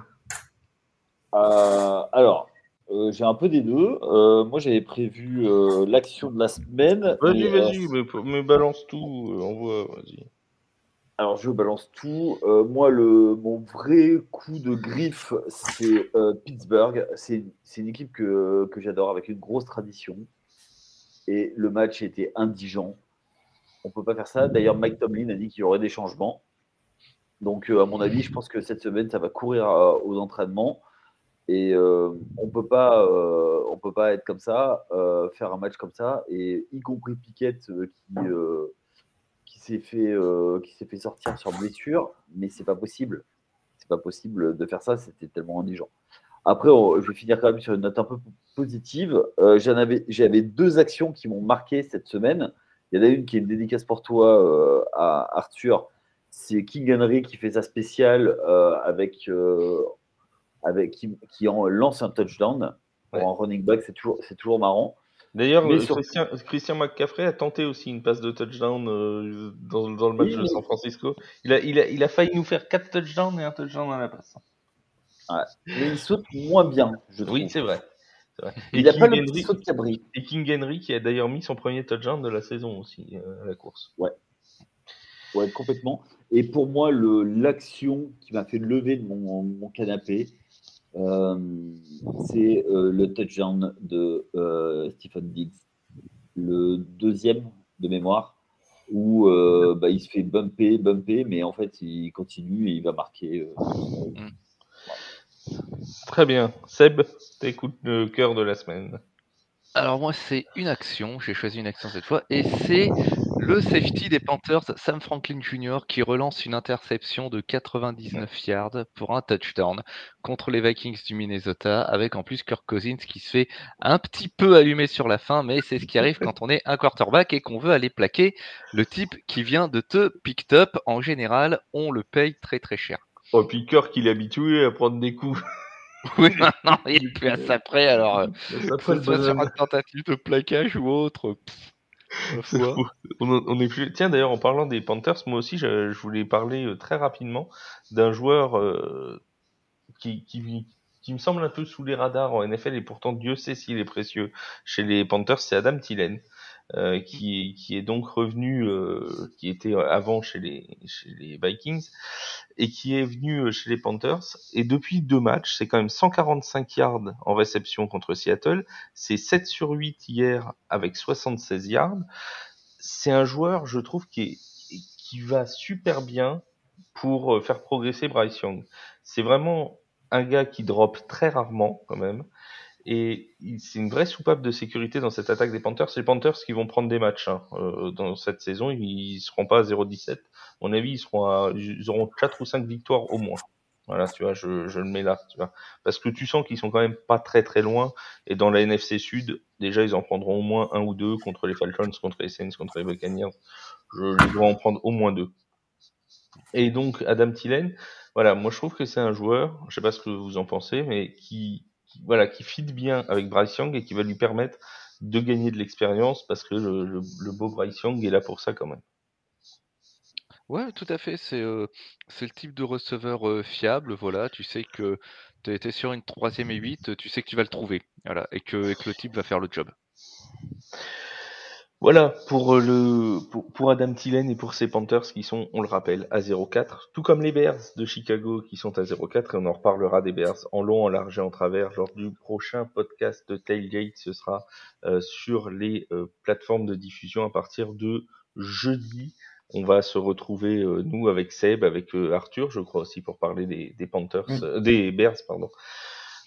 D: Euh, alors, euh, j'ai un peu des deux. Euh, moi, j'avais prévu euh, l'action de la semaine.
A: Vas-y, vas-y,
D: euh,
A: mais, mais balance tout, euh, on voit, vas-y.
D: Alors, je balance tout. Euh, moi, le, mon vrai coup de griffe, c'est euh, Pittsburgh. C'est une équipe que, que j'adore avec une grosse tradition. Et le match était indigent. On peut pas faire ça. D'ailleurs, Mike Tomlin a dit qu'il y aurait des changements. Donc, euh, à mon avis, je pense que cette semaine, ça va courir aux entraînements. Et on peut pas, peut pas être comme ça, faire un match comme ça, et y compris Piquet qui s'est fait, euh, qui s'est fait sortir sur blessure, mais c'est pas possible. C'est pas possible de faire ça. C'était tellement indigent. Après, on- je vais finir quand même sur une note un peu positive. Euh, j'en avais, j'avais deux actions qui m'ont marqué cette semaine. Il y en a une qui est une dédicace pour toi, euh, à Arthur. C'est King Henry qui fait sa spéciale euh, avec, avec qui, qui en lance un touchdown pour
A: Ouais.
D: un running back. C'est toujours, c'est toujours marrant.
A: D'ailleurs, euh,
D: sur-
A: Christian, Christian McCaffrey a tenté aussi une passe de touchdown euh, dans, dans le match
D: Oui,
A: de San Francisco. Il a, il, a, il a failli nous faire 4 touchdowns et un touchdown à la passe.
D: Mais il saute moins bien, je trouve.
A: Oui, c'est vrai. Et,
D: il n'a
A: King
D: pas le
A: Henry,
D: petit saut de cabri.
A: et King Henry qui a d'ailleurs mis son premier touchdown de la saison aussi euh, à la course.
D: Ouais, complètement. Et pour moi, l'action qui m'a fait lever de mon, mon canapé, c'est euh, le touchdown de euh, Stephen Diggs. Le deuxième de mémoire, où euh, bah, il se fait bumper, bumper, mais en fait, il continue et il va marquer. euh,
A: Très bien. Seb, tes coups de cœur de la semaine.
B: Alors moi c'est une action, j'ai choisi une action cette fois, et c'est le safety des Panthers, Sam Franklin Jr., qui relance une interception de 99 yards pour un touchdown contre les Vikings du Minnesota, avec en plus Kirk Cousins qui se fait un petit peu allumer sur la fin, mais c'est ce qui arrive quand on est un quarterback et qu'on veut aller plaquer le type qui vient de te pick up. En général, on le paye très très cher.
A: Oh, puis Kirk, il est habitué à prendre des coups. [LAUGHS]
B: Oui, maintenant il est plus à près, alors [LAUGHS] que ce soit sur
A: bonhomme.
B: un tentative de plaquage ou autre. pff,
A: C'est
B: foi.
A: fou. On, on est plus... Tiens, d'ailleurs, en parlant des Panthers, moi aussi, je, je voulais parler euh, très rapidement d'un joueur euh, qui, qui, qui me semble un peu sous les radars en NFL, et pourtant Dieu sait s'il est précieux chez les Panthers, c'est Adam Thielen. Euh, qui, qui est donc revenu, euh, qui était avant chez les, chez les Vikings, et qui est venu euh, chez les Panthers. Et depuis deux matchs, c'est quand même 145 yards en réception contre Seattle. C'est 7 sur 8 hier avec 76 yards. C'est un joueur, je trouve, qui, est, qui va super bien pour euh, faire progresser Bryce Young. C'est vraiment un gars qui drop très rarement quand même. Et c'est une vraie soupape de sécurité dans cette attaque des Panthers. C'est les Panthers qui vont prendre des matchs hein, euh, dans cette saison. Ils, ils seront pas à 0-17. À mon avis, ils seront à, ils auront 4 ou 5 victoires au moins. Voilà, tu vois, je, je le mets là, tu vois. Parce que tu sens qu'ils sont quand même pas très très loin. Et dans la NFC Sud, déjà, ils en prendront au moins un ou deux contre les Falcons, contre les Saints, contre les Buccaneers. Je les dois en prendre au moins deux. Et donc, Adam Thielen, voilà, moi je trouve que c'est un joueur, je sais pas ce que vous en pensez, mais qui, qui- voilà, qui fit bien avec Bryce Young et qui va lui permettre de gagner de l'expérience parce que le, beau Bryce Young est là pour ça quand même.
B: Ouais, tout à fait. C'est euh, le type de receveur euh, fiable. Voilà, tu sais que tu es sur une troisième et huit, tu sais que tu vas le trouver. Voilà, et que, et que le type va faire le job.
A: Voilà pour euh, le pour, pour Adam Thielen et pour ses Panthers qui sont, on le rappelle, à 0-4, tout comme les Bears de Chicago qui sont à 0-4 et on en reparlera des Bears en long, en large et en travers lors du prochain podcast de Tailgate. Ce sera euh, sur les euh, plateformes de diffusion à partir de jeudi. On va se retrouver euh, nous avec Seb, avec Arthur, je crois aussi pour parler des, des Panthers, des Bears, pardon.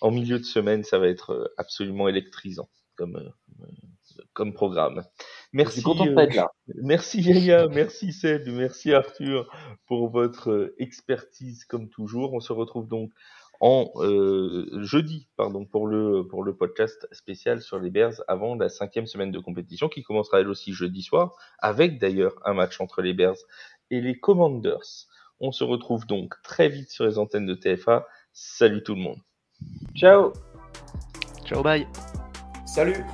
A: En milieu de semaine, ça va être absolument électrisant comme euh, comme programme.
D: Je
A: Merci.
D: suis content de
A: euh,
D: pas être là. [LAUGHS]
A: Merci Yaya, merci Seb, merci Arthur pour votre euh, expertise comme toujours. On se retrouve donc en euh, jeudi pardon pour le pour le podcast spécial sur les Bears avant la cinquième semaine de compétition qui commencera elle aussi jeudi soir avec d'ailleurs un match entre les Bears et les Commanders. On se retrouve donc très vite sur les antennes de TFA. Salut tout le monde.
D: Ciao
B: Ciao, bye.
C: Salut